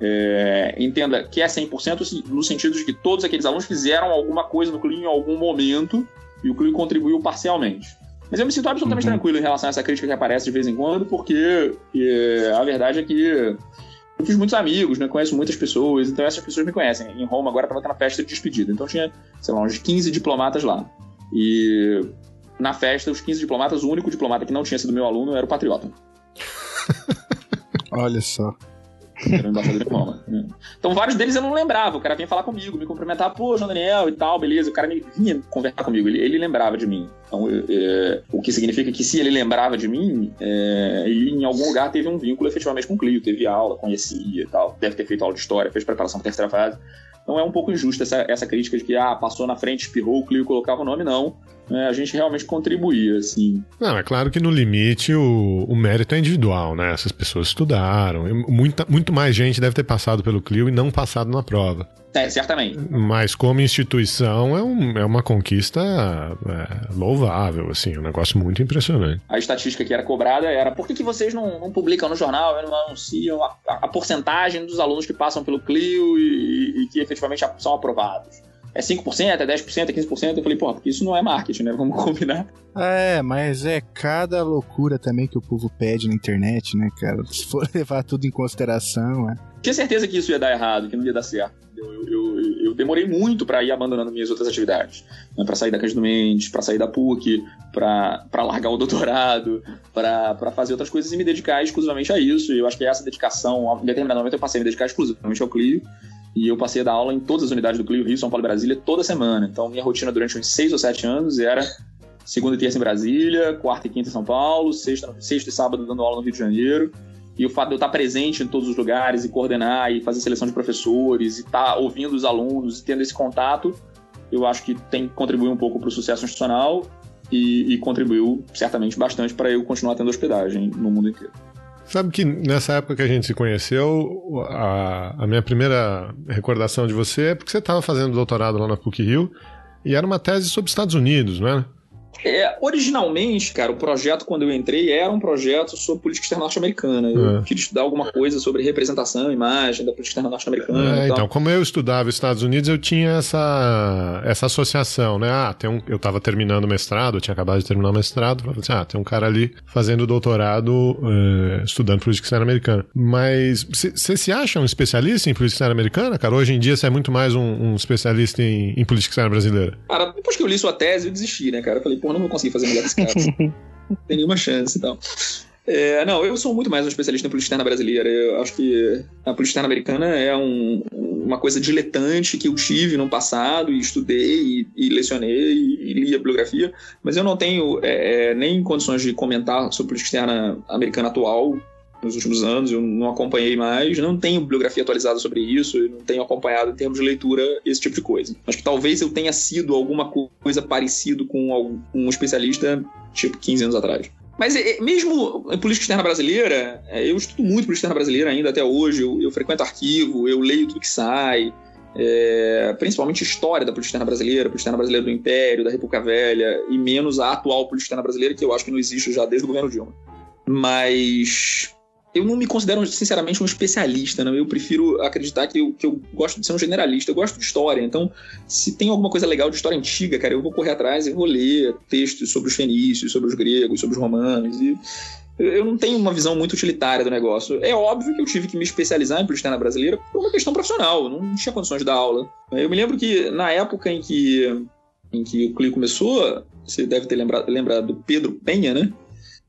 é, entenda que é 100% no sentido de que todos aqueles alunos fizeram alguma coisa no CLIO em algum momento e o CLIO contribuiu parcialmente. Mas eu me sinto absolutamente uhum. tranquilo em relação a essa crítica que aparece de vez em quando, porque é, a verdade é que eu fiz muitos amigos, né? Conheço muitas pessoas, então essas pessoas me conhecem. Em Roma agora estava tendo a festa de despedida, então tinha, sei lá, uns 15 diplomatas lá. E na festa, os 15 diplomatas, o único diplomata que não tinha sido meu aluno era o Patriota. Olha só. Era embaixador de Roma. Né? Então, vários deles eu não lembrava. O cara vinha falar comigo, me cumprimentar, pô, João Daniel e tal, beleza. O cara me vinha conversar comigo, ele, ele lembrava de mim. Então, é, o que significa que se ele lembrava de mim, é, ele em algum lugar teve um vínculo efetivamente com o Clio, teve aula, conhecia e tal. Deve ter feito aula de história, fez preparação para terceira fase. Então é um pouco injusta essa, essa crítica de que, ah, passou na frente, espirrou, o Clio colocava o nome, não né, a gente realmente contribuía, assim. Não, é claro que no limite o, o mérito é individual, né? Essas pessoas estudaram. Muita, muito mais gente deve ter passado pelo Clio e não passado na prova. É, certamente. Mas como instituição é, um, é uma conquista é, louvável, assim, um negócio muito impressionante. A estatística que era cobrada era por que, que vocês não, não publicam no jornal, não anunciam a, a, a porcentagem dos alunos que passam pelo Clio e, e que efetivamente são aprovados? É 5%, é 10%, é 15%. Eu falei, pô, porque isso não é marketing, né? Vamos combinar. É, mas é cada loucura também que o povo pede na internet, né, cara? Se for levar tudo em consideração, é. Tinha certeza que isso ia dar errado, que não ia dar certo. Eu, eu, eu, eu demorei muito para ir abandonando minhas outras atividades. Né? Para sair da Cândido Mendes, para sair da PUC, para largar o doutorado, para fazer outras coisas e me dedicar exclusivamente a isso. E eu acho que essa dedicação, em determinado momento, eu passei a me dedicar exclusivamente ao Clio. E eu passei a dar aula em todas as unidades do Clio, Rio, São Paulo e Brasília, toda semana. Então, minha rotina durante uns seis ou sete anos era segunda e terça em Brasília, quarta e quinta em São Paulo, sexta, sexta e sábado dando aula no Rio de Janeiro. E o fato de eu estar presente em todos os lugares e coordenar e fazer seleção de professores e estar ouvindo os alunos e tendo esse contato, eu acho que tem contribuído um pouco para o sucesso institucional e, e contribuiu certamente bastante para eu continuar tendo hospedagem no mundo inteiro. Sabe que nessa época que a gente se conheceu, a, a minha primeira recordação de você é porque você estava fazendo doutorado lá na PUC Rio e era uma tese sobre Estados Unidos, era? É, originalmente, cara, o projeto, quando eu entrei, era um projeto sobre política externa norte-americana. Eu é. queria estudar alguma coisa sobre representação, imagem da política externa norte-americana. É, então, como eu estudava Estados Unidos, eu tinha essa, essa associação, né? Ah, tem um, eu estava terminando o mestrado, eu tinha acabado de terminar o mestrado, falei assim, ah, tem um cara ali fazendo doutorado é, estudando política externa americana. Mas você se acha um especialista em política externa americana, cara? Hoje em dia você é muito mais um, um especialista em, em política externa brasileira. Cara, depois que eu li sua tese, eu desisti, né, cara? Eu falei, pô, não vou conseguir fazer melhor que esse cara. não tem nenhuma chance e então. tal. É, não, eu sou muito mais um especialista em política externa brasileira. Eu acho que a política externa americana é um, uma coisa diletante que eu tive no passado e estudei e, e lecionei e, e, li a bibliografia, mas eu não tenho é, é, nem condições de comentar sobre política externa americana atual nos últimos anos, eu não acompanhei mais, não tenho bibliografia atualizada sobre isso, eu não tenho acompanhado em termos de leitura esse tipo de coisa. Acho que talvez eu tenha sido alguma coisa parecido com um especialista tipo 15 anos atrás. Mas mesmo em política externa brasileira, é, eu estudo muito política externa brasileira ainda até hoje, eu, eu frequento arquivo, eu leio tudo que sai, é, principalmente história da política externa brasileira, política externa brasileira do Império, da República Velha, e menos a atual política externa brasileira, que eu acho que não existe já desde o governo Dilma. Mas eu não me considero, sinceramente, um especialista, né? Eu prefiro acreditar que eu, que eu gosto de ser um generalista, eu gosto de história. Então, se tem alguma coisa legal de história antiga, cara, eu vou correr atrás e vou ler textos sobre os fenícios, sobre os gregos, sobre os romanos. E eu não tenho uma visão muito utilitária do negócio. É óbvio que eu tive que me especializar em política brasileira por uma questão profissional, eu não tinha condições de dar aula. Eu me lembro que na época em que, em que o CLI começou, você deve ter lembrado, lembrado do Pedro Penha, né?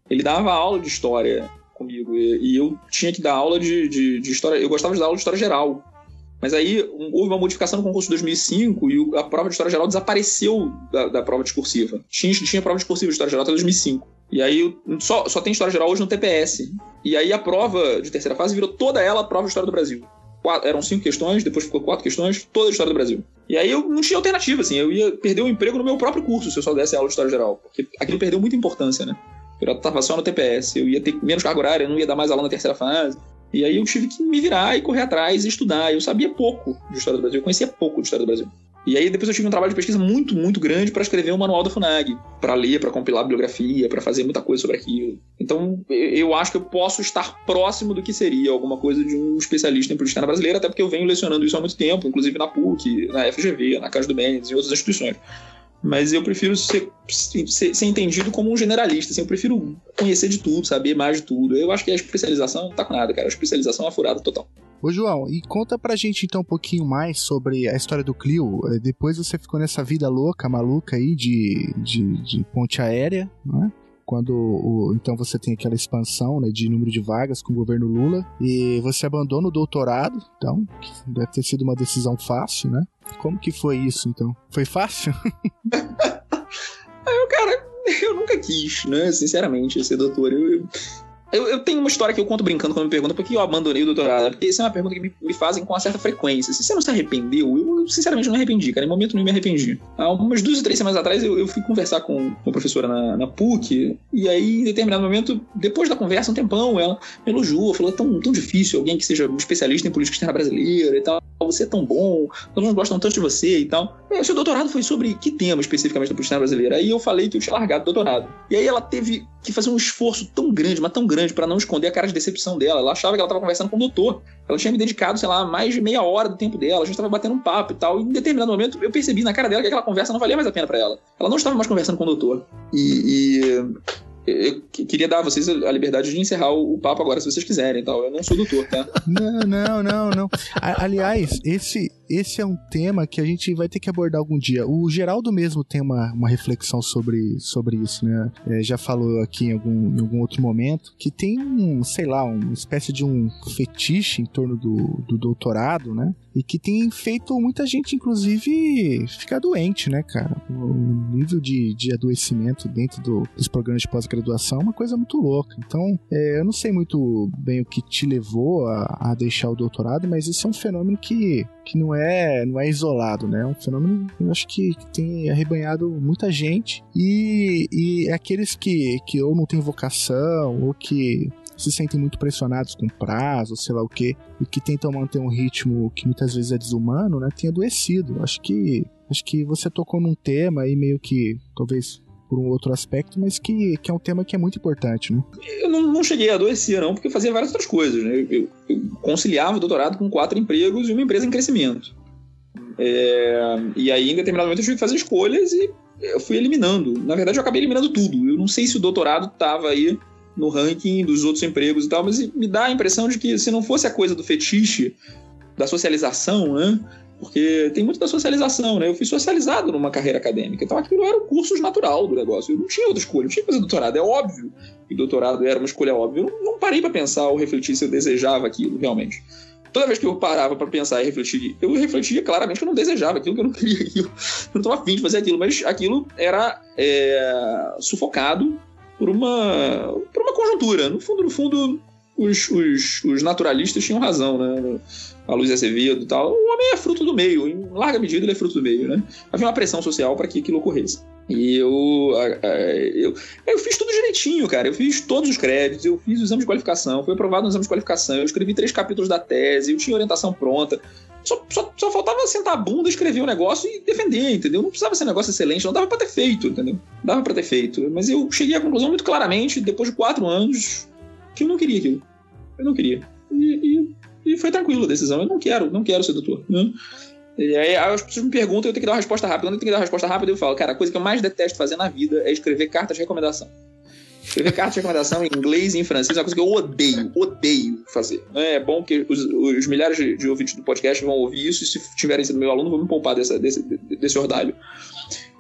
Ele dava aula de história comigo. E, e eu tinha que dar aula de, de, de, história. Eu gostava de dar aula de história geral. Mas aí um, houve uma modificação no concurso de 2005 e a prova de história geral desapareceu da, da prova discursiva. Tinha, tinha prova discursiva de história geral até 2005. E aí só, só tem história geral hoje no TPS. E aí a prova de terceira fase virou toda ela a prova de história do Brasil. Quatro, eram cinco questões, depois ficou quatro questões, toda a história do Brasil. E aí eu não tinha alternativa, assim, eu ia perder o emprego no meu próprio curso se eu só desse aula de história geral. Porque aquilo perdeu muita importância, né? Eu estava só no TPS, eu ia ter menos carga horária, eu não ia dar mais aula na terceira fase. E aí eu tive que me virar e correr atrás e estudar. Eu sabia pouco de história do Brasil, eu conhecia pouco de história do Brasil. E aí depois eu tive um trabalho de pesquisa muito, muito grande para escrever o um manual da FUNAG, para ler, para compilar bibliografia, para fazer muita coisa sobre aquilo. Então eu acho que eu posso estar próximo do que seria alguma coisa de um especialista em política brasileira, até porque eu venho lecionando isso há muito tempo, inclusive na PUC, na FGV, na Casa do Mendes e outras instituições mas eu prefiro ser, ser, ser, entendido como um generalista, assim, eu prefiro conhecer de tudo, saber mais de tudo. Eu acho que a especialização não tá com nada, cara. A especialização é uma furada total. Ô João, e conta pra gente então um pouquinho mais sobre a história do Clio. Eh, depois você ficou nessa vida louca, maluca aí de, de, de ponte aérea, né? quando o, então você tem aquela expansão né, de número de vagas com o governo Lula e você abandona o doutorado, então deve ter sido uma decisão fácil, né? Como que foi isso então? Foi fácil? eu, cara, eu nunca quis, né? Sinceramente, ser doutor. Eu, eu, eu, tenho uma história que eu conto brincando quando me perguntam por que eu abandonei o doutorado. Porque essa é uma pergunta que me, me fazem com uma certa frequência. Se você não se arrependeu, eu sinceramente não me arrependi, cara. Em momento nenhum me arrependi. Há umas duas ou três semanas atrás eu, eu fui conversar com uma professora na, na, PUC. E aí, em determinado momento, depois da conversa, um tempão, ela me elogiou, falou: é tão, tão difícil alguém que seja especialista em política externa brasileira e tal. Você é tão bom, todos não gostam tanto de você e tal. E seu doutorado foi sobre que tema especificamente da política externa brasileira? Aí eu falei que eu tinha largado o doutorado. E aí ela teve que fazia um esforço tão grande, mas tão grande, para não esconder a cara de decepção dela. Ela achava que ela estava conversando com o doutor. Ela tinha me dedicado, sei lá, mais de meia hora do tempo dela. A gente estava batendo um papo e tal. E em determinado momento eu percebi na cara dela que aquela conversa não valia mais a pena para ela. Ela não estava mais conversando com o doutor. E. e eu queria dar a vocês a liberdade de encerrar o papo agora, se vocês quiserem, tal. Eu não sou doutor, tá? Não, não, não, não. Aliás, esse, esse é um tema que a gente vai ter que abordar algum dia. O Geraldo mesmo tem uma, uma reflexão sobre, sobre isso, né? É, já falou aqui em algum, em algum outro momento que tem um, sei lá, uma espécie de um fetiche em torno do, do doutorado, né? E que tem feito muita gente, inclusive, ficar doente, né, cara? O nível de, de adoecimento dentro do, dos programas de pós-graduação é uma coisa muito louca. Então, é, eu não sei muito bem o que te levou a, a deixar o doutorado, mas esse é um fenômeno que que não é, não é isolado, né? É um fenômeno, eu acho que, que tem arrebanhado muita gente e, e aqueles que, que ou não têm vocação ou que se sentem muito pressionados com prazo, sei lá o que, e que tentam manter um ritmo que muitas vezes é desumano, né? Tem adoecido. Acho que acho que você tocou num tema aí meio que talvez por um outro aspecto, mas que, que é um tema que é muito importante, né? Eu não, não cheguei a adoecer, não, porque eu fazia várias outras coisas, né? Eu, eu conciliava o doutorado com quatro empregos e uma empresa em crescimento. É, e aí, em determinado momento, eu tive que fazer escolhas e eu fui eliminando. Na verdade, eu acabei eliminando tudo. Eu não sei se o doutorado estava aí no ranking dos outros empregos e tal, mas me dá a impressão de que se não fosse a coisa do fetiche, da socialização, né? Porque tem muito da socialização, né? Eu fui socializado numa carreira acadêmica, então aquilo era o curso natural do negócio. Eu não tinha outra escolha, eu tinha que fazer doutorado. É óbvio que doutorado era uma escolha óbvia. Eu não, não parei para pensar ou refletir se eu desejava aquilo realmente. Toda vez que eu parava para pensar e refletir, eu refletia claramente que eu não desejava aquilo, que eu não queria aquilo. Eu não estava afim de fazer aquilo, mas aquilo era é, sufocado por uma, por uma conjuntura. No fundo, no fundo, os, os, os naturalistas tinham razão, né? A Luiz Azevedo e tal. O homem é fruto do meio, em larga medida ele é fruto do meio, né? Havia uma pressão social para que aquilo ocorresse. E eu, eu, eu fiz tudo direitinho, cara. Eu fiz todos os créditos, eu fiz o exame de qualificação, fui aprovado no exame de qualificação, eu escrevi três capítulos da tese, eu tinha orientação pronta. Só, só, só faltava sentar a bunda, escrever o um negócio e defender, entendeu? Não precisava ser um negócio excelente, não dava pra ter feito, entendeu? Dava pra ter feito. Mas eu cheguei à conclusão muito claramente, depois de quatro anos, que eu não queria aquilo. Eu não queria. E, e, e foi tranquilo a decisão. Eu não quero, não quero ser doutor. Né? E aí as pessoas me perguntam, eu tenho que dar uma resposta rápida. Quando eu tenho que dar uma resposta rápida, eu falo, cara, a coisa que eu mais detesto fazer na vida é escrever cartas de recomendação. Escrever cartas de recomendação em inglês e em francês é uma coisa que eu odeio, odeio fazer. É bom que os, os milhares de, de, ouvintes do podcast vão ouvir isso e se tiverem sido meu aluno, vão me poupar dessa, desse, desse ordalho.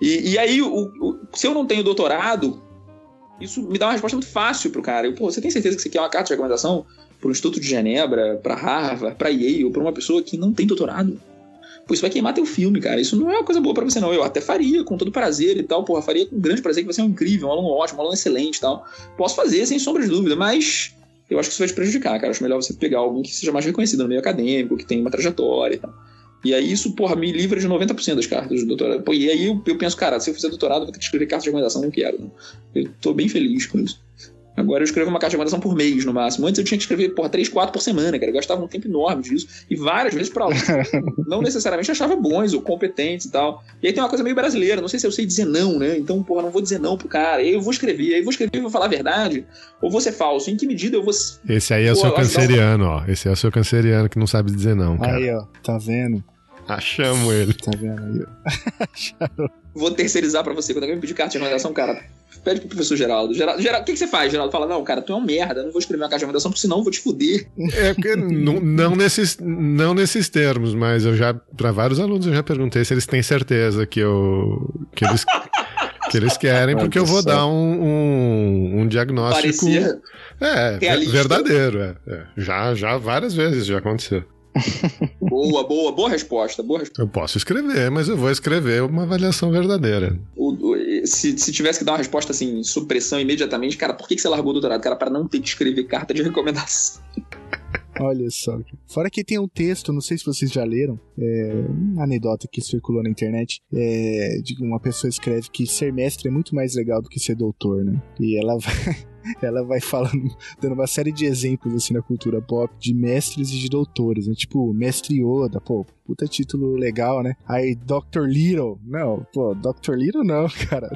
E, e aí, o, o, se eu não tenho doutorado, isso me dá uma resposta muito fácil pro cara. Eu, Pô, você tem certeza que você quer uma carta de recomendação para o Instituto de Genebra, para Harvard, para Yale, para uma pessoa que não tem doutorado? Pô, isso vai queimar teu filme, cara. Isso não é uma coisa boa para você, não. Eu até faria, com todo prazer e tal. Porra, faria com grande prazer, que você é um incrível, um aluno ótimo, um aluno excelente e tal. Posso fazer, sem sombra de dúvida, mas eu acho que isso vai te prejudicar, cara. Acho melhor você pegar alguém que seja mais reconhecido no meio acadêmico, que tenha uma trajetória e tal. E aí isso, porra, me livra de 90% das cartas de doutorado. Pô, e aí eu, eu, penso, cara, se eu fizer doutorado, vou ter que escrever carta de recomendação, não quero. Não. Eu tô bem feliz com isso. Agora eu escrevo uma carta de recomendação por mês, no máximo. Antes eu tinha que escrever, porra, três, quatro por semana, cara. Eu gastava um tempo enorme disso. E várias vezes pra alunos. não necessariamente achava bons ou competentes e tal. E aí tem uma coisa meio brasileira. Não sei se eu sei dizer não, né? Então, porra, não vou dizer não pro cara. Aí eu vou escrever. Aí eu vou escrever e vou falar a verdade. Ou vou ser falso. Em que medida eu vou. Esse aí é o seu canceriano, ó. Esse é o seu canceriano que não sabe dizer não, cara. Aí, ó. Tá vendo? Achamos ele. Tá vendo aí? Vou terceirizar pra você. Quando alguém me pedir carta de recomendação, cara, pede pro professor Geraldo. Geraldo, Geraldo o que, que, você faz, Geraldo? Fala, não, cara, tu é um merda, não vou escrever uma carta de recomendação, porque senão eu vou te fuder. É, porque não, não, nesses, não nesses termos, mas eu já, pra vários alunos, eu já perguntei se eles têm certeza que eu. que eles. que eles querem, porque eu vou dar um, um, um diagnóstico. Parecer é, realista. verdadeiro. É, é. Já, já várias vezes já aconteceu. boa, boa, boa resposta, boa resposta. Eu posso escrever, mas eu vou escrever uma avaliação verdadeira. O, o, se, se tivesse que dar uma resposta assim, supressão imediatamente, cara, por que, que você largou o doutorado? Cara, para não ter que escrever carta de recomendação. Olha só. Fora que tem um texto, não sei se vocês já leram, é uma anedota que circulou na internet, é, de uma pessoa escreve que ser mestre é muito mais legal do que ser doutor, né? E ela vai, ela vai falando, dando uma série de exemplos assim na cultura pop de mestres e de doutores, né? Tipo, mestre Yoda, pô, puta título legal, né? Aí Dr. Little, não, pô, Dr. Little não, cara.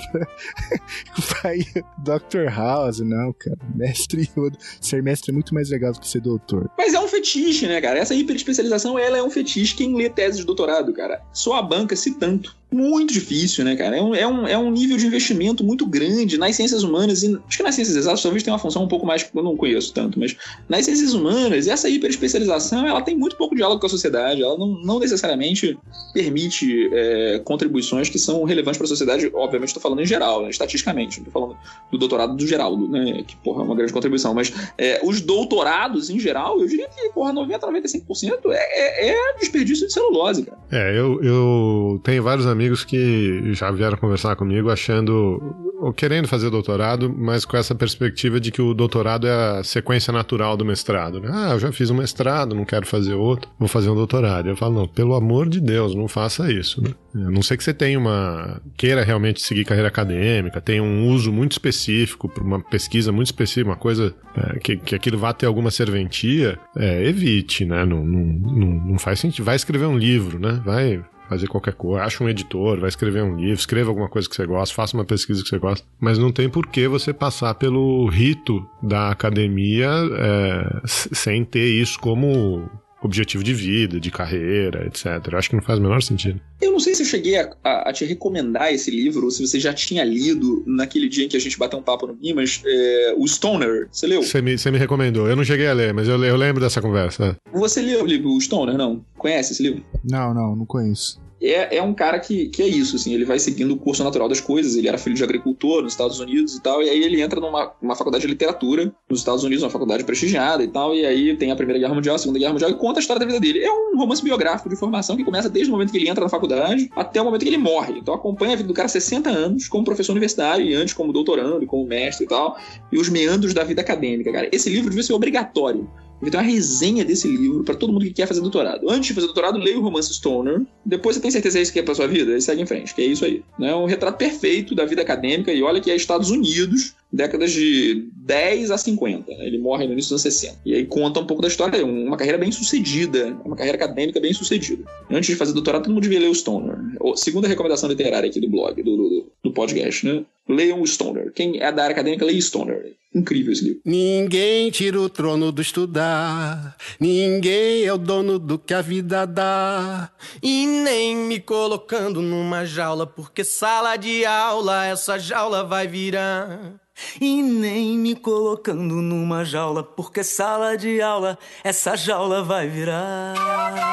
Vai Dr. House, não, cara. Mestre Yoda. Ser mestre é muito mais legal do que ser doutor. Mas é um fetiche, né, cara? Essa hiperespecialização, ela é um fetiche. Quem lê tese de doutorado, cara, só a banca se tanto. Muito difícil, né, cara? É um, é, um, é um nível de investimento muito grande nas ciências humanas e acho que nas ciências exatas talvez tenha uma função um pouco mais que eu não conheço tanto, mas nas ciências humanas, essa hiperespecialização, ela tem muito pouco diálogo com a sociedade, ela não, não necessariamente permite é, contribuições que são relevantes para a sociedade, obviamente estou falando em geral, né, estatisticamente, estou falando do doutorado do Geraldo, né, que, porra, é uma grande contribuição, mas é, os doutorados, em geral, eu diria que, porra, 90, 95% é, é, é desperdício de celulose, cara. É, eu, eu tenho vários amigos que já vieram conversar comigo achando, ou querendo fazer doutorado, mas com essa perspectiva de que o doutorado é a sequência natural do mestrado, né? Ah, eu já fiz um mestrado, não quero fazer outro, vou fazer um doutorado. Eu falo, não, pelo amor de Deus, não faça isso, né? A não ser que você tenha uma. queira realmente seguir carreira acadêmica, tenha um uso muito específico, para uma pesquisa muito específica, uma coisa é, que, que aquilo vá ter alguma serventia, é, evite, né? Não, não, não, não faz sentido. Vai escrever um livro, né? Vai fazer qualquer coisa, acha um editor, vai escrever um livro, escreva alguma coisa que você gosta, faça uma pesquisa que você gosta, mas não tem por que você passar pelo rito da academia é, sem ter isso como objetivo de vida, de carreira, etc. Eu acho que não faz o menor sentido. Eu não sei se eu cheguei a, a, a, te recomendar esse livro, ou se você já tinha lido naquele dia em que a gente bateu um papo no mim, mas é, o Stoner, você leu? Você me, você me recomendou. Eu não cheguei a ler, mas eu, eu lembro dessa conversa. Você leu o livro o Stoner, não? Conhece esse livro? Não, não, não conheço é, é um cara que, que é isso, assim, ele vai seguindo o curso natural das coisas, ele era filho de agricultor nos Estados Unidos e tal, e aí ele entra numa uma faculdade de literatura nos Estados Unidos, uma faculdade prestigiada e tal, e aí tem a Primeira Guerra Mundial, a Segunda Guerra Mundial, e conta a história da vida dele. É um romance biográfico de formação que começa desde o momento que ele entra na faculdade até o momento que ele morre. Então acompanha a vida do cara 60 anos como professor universitário e antes como doutorando como mestre e tal, e os meandros da vida acadêmica, cara. Esse livro devia ser obrigatório Vai ter uma resenha desse livro para todo mundo que quer fazer doutorado. Antes de fazer doutorado, leia o romance Stoner. Depois você tem certeza que é isso que é pra sua vida? Aí segue em frente, que é isso aí. É um retrato perfeito da vida acadêmica. E olha que é Estados Unidos, décadas de 10 a 50. Né? Ele morre no início dos anos 60. E aí conta um pouco da história. Uma carreira bem sucedida, uma carreira acadêmica bem sucedida. Antes de fazer doutorado, todo mundo devia ler o Stoner. Segunda recomendação literária aqui do blog, do, do, do podcast, né? Leiam o Stoner. Quem é da área acadêmica, leia Stoner. Incrível esse livro. Ninguém tira o trono do estudar. Ninguém é o dono do que a vida dá. E nem me colocando numa jaula, porque sala de aula, essa jaula vai virar. E nem me colocando numa jaula, porque sala de aula, essa jaula vai virar.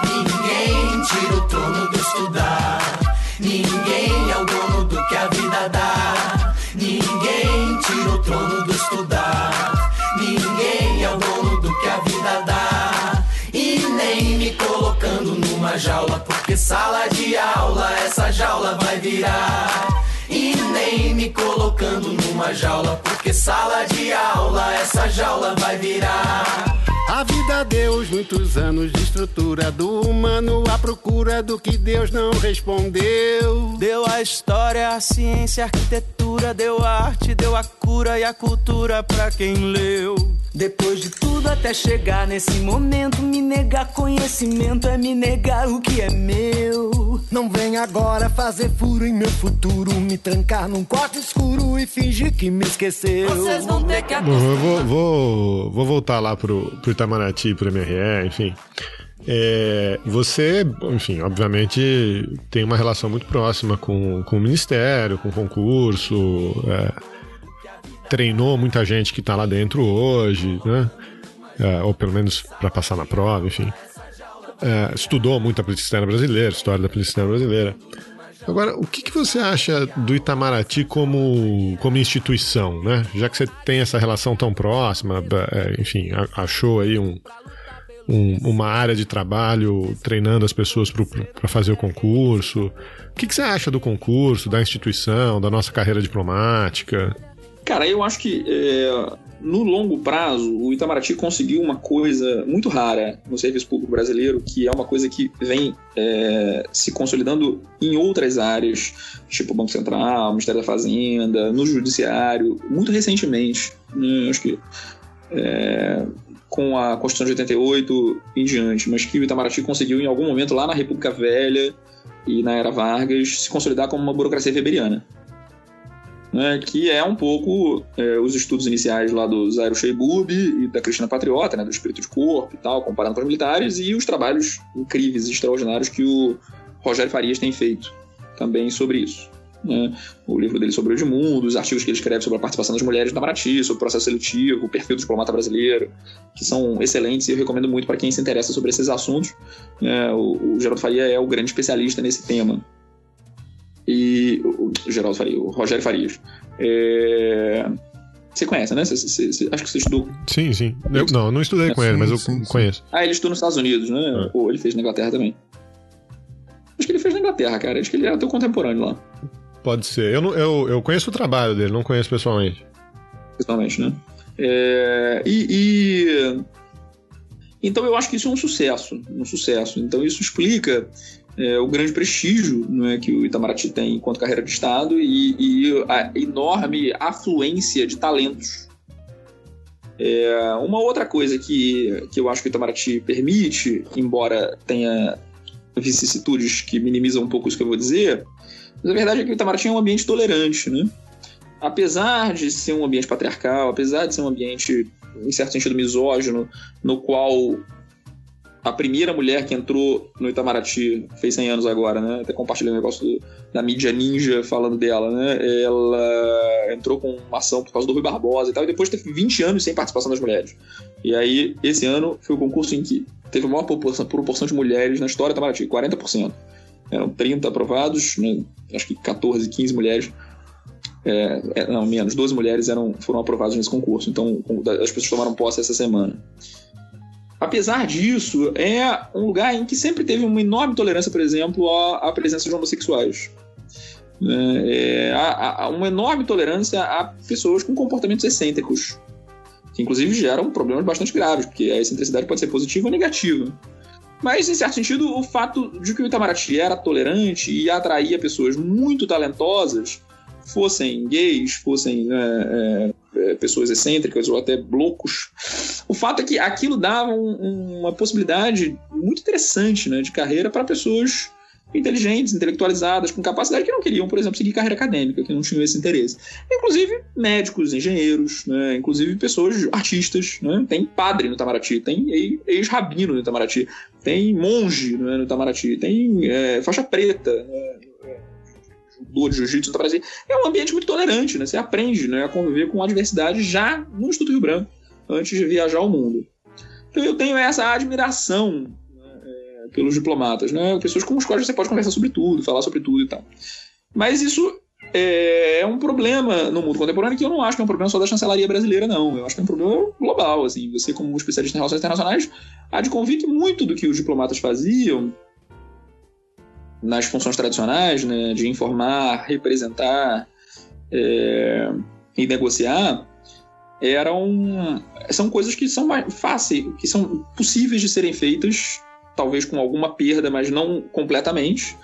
Ninguém tira o trono do estudar. Ninguém é o dono do que a vida dá. Ninguém tira o trono do estudar. Ninguém é o dono do que a vida dá. E nem me colocando numa jaula, porque sala de aula, essa jaula vai virar. E nem me colocando numa jaula, porque sala de aula, essa jaula vai virar. A vida deu muitos anos de estrutura do humano à procura do que Deus não respondeu. Deu a história, a ciência, a arquitetura, deu a arte, deu a cura e a cultura pra quem leu. Depois de tudo até chegar nesse momento, me negar conhecimento é me negar o que é meu. Não vem agora fazer furo em meu futuro, me trancar num quarto escuro e fingir que me esqueceu. Vocês vão ter que Bom, eu vou, vou, vou voltar lá pro, pro Itamaraty, pro MRE, enfim. É, você, enfim, obviamente tem uma relação muito próxima com, com o Ministério, com o concurso. É, treinou muita gente que está lá dentro hoje, né? É, ou pelo menos para passar na prova, enfim. É, estudou muito a polícia externa brasileira, história da polícia externa brasileira. Agora, o que, que, você acha do Itamaraty como, como instituição, né? Já que você tem essa relação tão próxima, é, enfim, achou aí um, um, uma área de trabalho treinando as pessoas para fazer o concurso. O que, que, você acha do concurso, da instituição, da nossa carreira diplomática? Cara, eu acho que é, no longo prazo o Itamaraty conseguiu uma coisa muito rara no serviço público brasileiro, que é uma coisa que vem é, se consolidando em outras áreas, tipo Banco Central, Ministério da Fazenda, no Judiciário, muito recentemente. Né? Acho que é, com a Constituição de 88 em diante, mas que o Itamaraty conseguiu em algum momento lá na República Velha e na Era Vargas se consolidar como uma burocracia weberiana. Né, que é um pouco é, os estudos iniciais lá do Zairo Sheibub e da Cristina Patriota, né, do espírito de corpo e tal, comparando com os militares, e os trabalhos incríveis e extraordinários que o Rogério Farias tem feito também sobre isso né? o livro dele sobre o Edmundo, os artigos que ele escreve sobre a participação das mulheres na Maraty, sobre o processo seletivo, o perfil do diplomata brasileiro, que são excelentes e eu recomendo muito para quem se interessa sobre esses assuntos. É, o, o Geraldo Faria é o grande especialista nesse tema. E o, o Geraldo Faria, o Rogério Farias. É, você conhece, né? Você, você, você, acho que você estudou. Sim, sim. Eu, não, eu não estudei com ele, mas eu sim, conheço. Ah, ele estudou nos Estados Unidos, né? É. Ou ele fez na Inglaterra também. Acho que ele fez na Inglaterra, cara. Acho que ele era teu contemporâneo lá. Pode ser. Eu, não, eu, eu conheço o trabalho dele, não conheço pessoalmente. Pessoalmente, né? É, e, e, Então eu acho que isso é um sucesso. Um sucesso. Então isso explica é, o grande prestígio é, que o Itamaraty tem enquanto carreira de Estado e, e a enorme afluência de talentos. É, uma outra coisa que, que eu acho que o Itamaraty permite, embora tenha vicissitudes que minimizam um pouco isso que eu vou dizer, mas a verdade é que o Itamaraty é um ambiente tolerante, né? Apesar de ser um ambiente patriarcal, apesar de ser um ambiente, em certo sentido, misógino, no qual a primeira mulher que entrou no Itamaraty fez 100 anos agora, né? Até compartilhei um negócio do, da mídia ninja falando dela, né? Ela entrou com uma ação por causa do Rui Barbosa e tal, e depois teve 20 anos sem participação das mulheres. E aí, esse ano foi o concurso em que teve a maior proporção, proporção de mulheres na história do Itamaraty, 40% eram 30 aprovados, né? acho que 14, 15 mulheres. É, é, não, menos, 12 mulheres eram, foram aprovadas nesse concurso, então as pessoas tomaram posse essa semana. Apesar disso, é um lugar em que sempre teve uma enorme tolerância, por exemplo, à, presença de homossexuais. É, é há, há uma enorme tolerância a pessoas com comportamentos excêntricos, que inclusive geram problemas bastante graves, porque a excentricidade pode ser positiva ou negativa. Mas, em certo sentido, o fato de que o Itamaraty era tolerante e atraía pessoas muito talentosas, fossem gays, fossem é, é, pessoas excêntricas ou até loucos, o fato é que aquilo dava um, uma possibilidade muito interessante né, de carreira para pessoas inteligentes, intelectualizadas, com capacidade que não queriam, por exemplo, seguir carreira acadêmica, que não tinham esse interesse. Inclusive médicos, engenheiros, né? inclusive pessoas artistas. Né? Tem padre no Itamaraty, tem ex-rabino no Itamaraty, tem monge né, no Itamaraty, tem é, faixa preta. Né? De jiu-jitsu no Itamaraty. É um ambiente muito tolerante, né? Você aprende né, a conviver com a diversidade já no Instituto Rio Branco, antes de viajar ao mundo. Então eu tenho essa admiração pelos diplomatas, né? Pessoas com as quais você pode conversar sobre tudo, falar sobre tudo e tal. Mas isso é, é um problema no mundo contemporâneo que eu não acho que é um problema só da chancelaria brasileira, não. Eu acho que é um problema global, assim. Você, como especialista em relações internacionais, há de convir que muito do que os diplomatas faziam nas funções tradicionais, né, de informar, representar é, e negociar, eram são coisas que são fáceis, que são possíveis de serem feitas talvez com alguma perda, mas não completamente,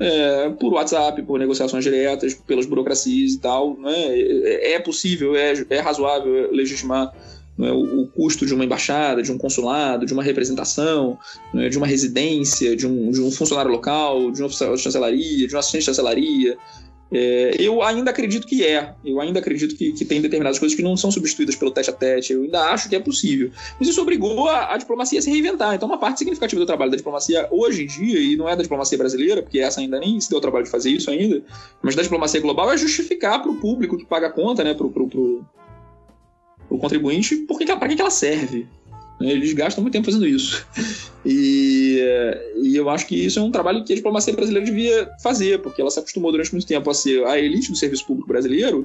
é, por WhatsApp, por negociações diretas, pelas burocracias e tal. Né? É, é possível, é, é razoável legitimar né, o, o, custo de uma embaixada, de um consulado, de uma representação, né, de uma residência, de um, de um funcionário local, de um oficial de chancelaria, de um assistente de chancelaria, é, eu ainda acredito que é. Eu ainda acredito que, que, tem determinadas coisas que não são substituídas pelo tete a tete. Eu ainda acho que é possível. Mas isso obrigou a, a, diplomacia a se reinventar. Então, uma parte significativa do trabalho da diplomacia hoje em dia, e não é da diplomacia brasileira, porque essa ainda nem se deu o trabalho de fazer isso ainda, mas da diplomacia global é justificar para o público que paga a conta, né, para o contribuinte, para que, que ela serve. Né? Eles gastam muito tempo fazendo isso. E, e, eu acho que isso é um trabalho que a diplomacia brasileira devia fazer, porque ela se acostumou durante muito tempo a ser a elite do serviço público brasileiro,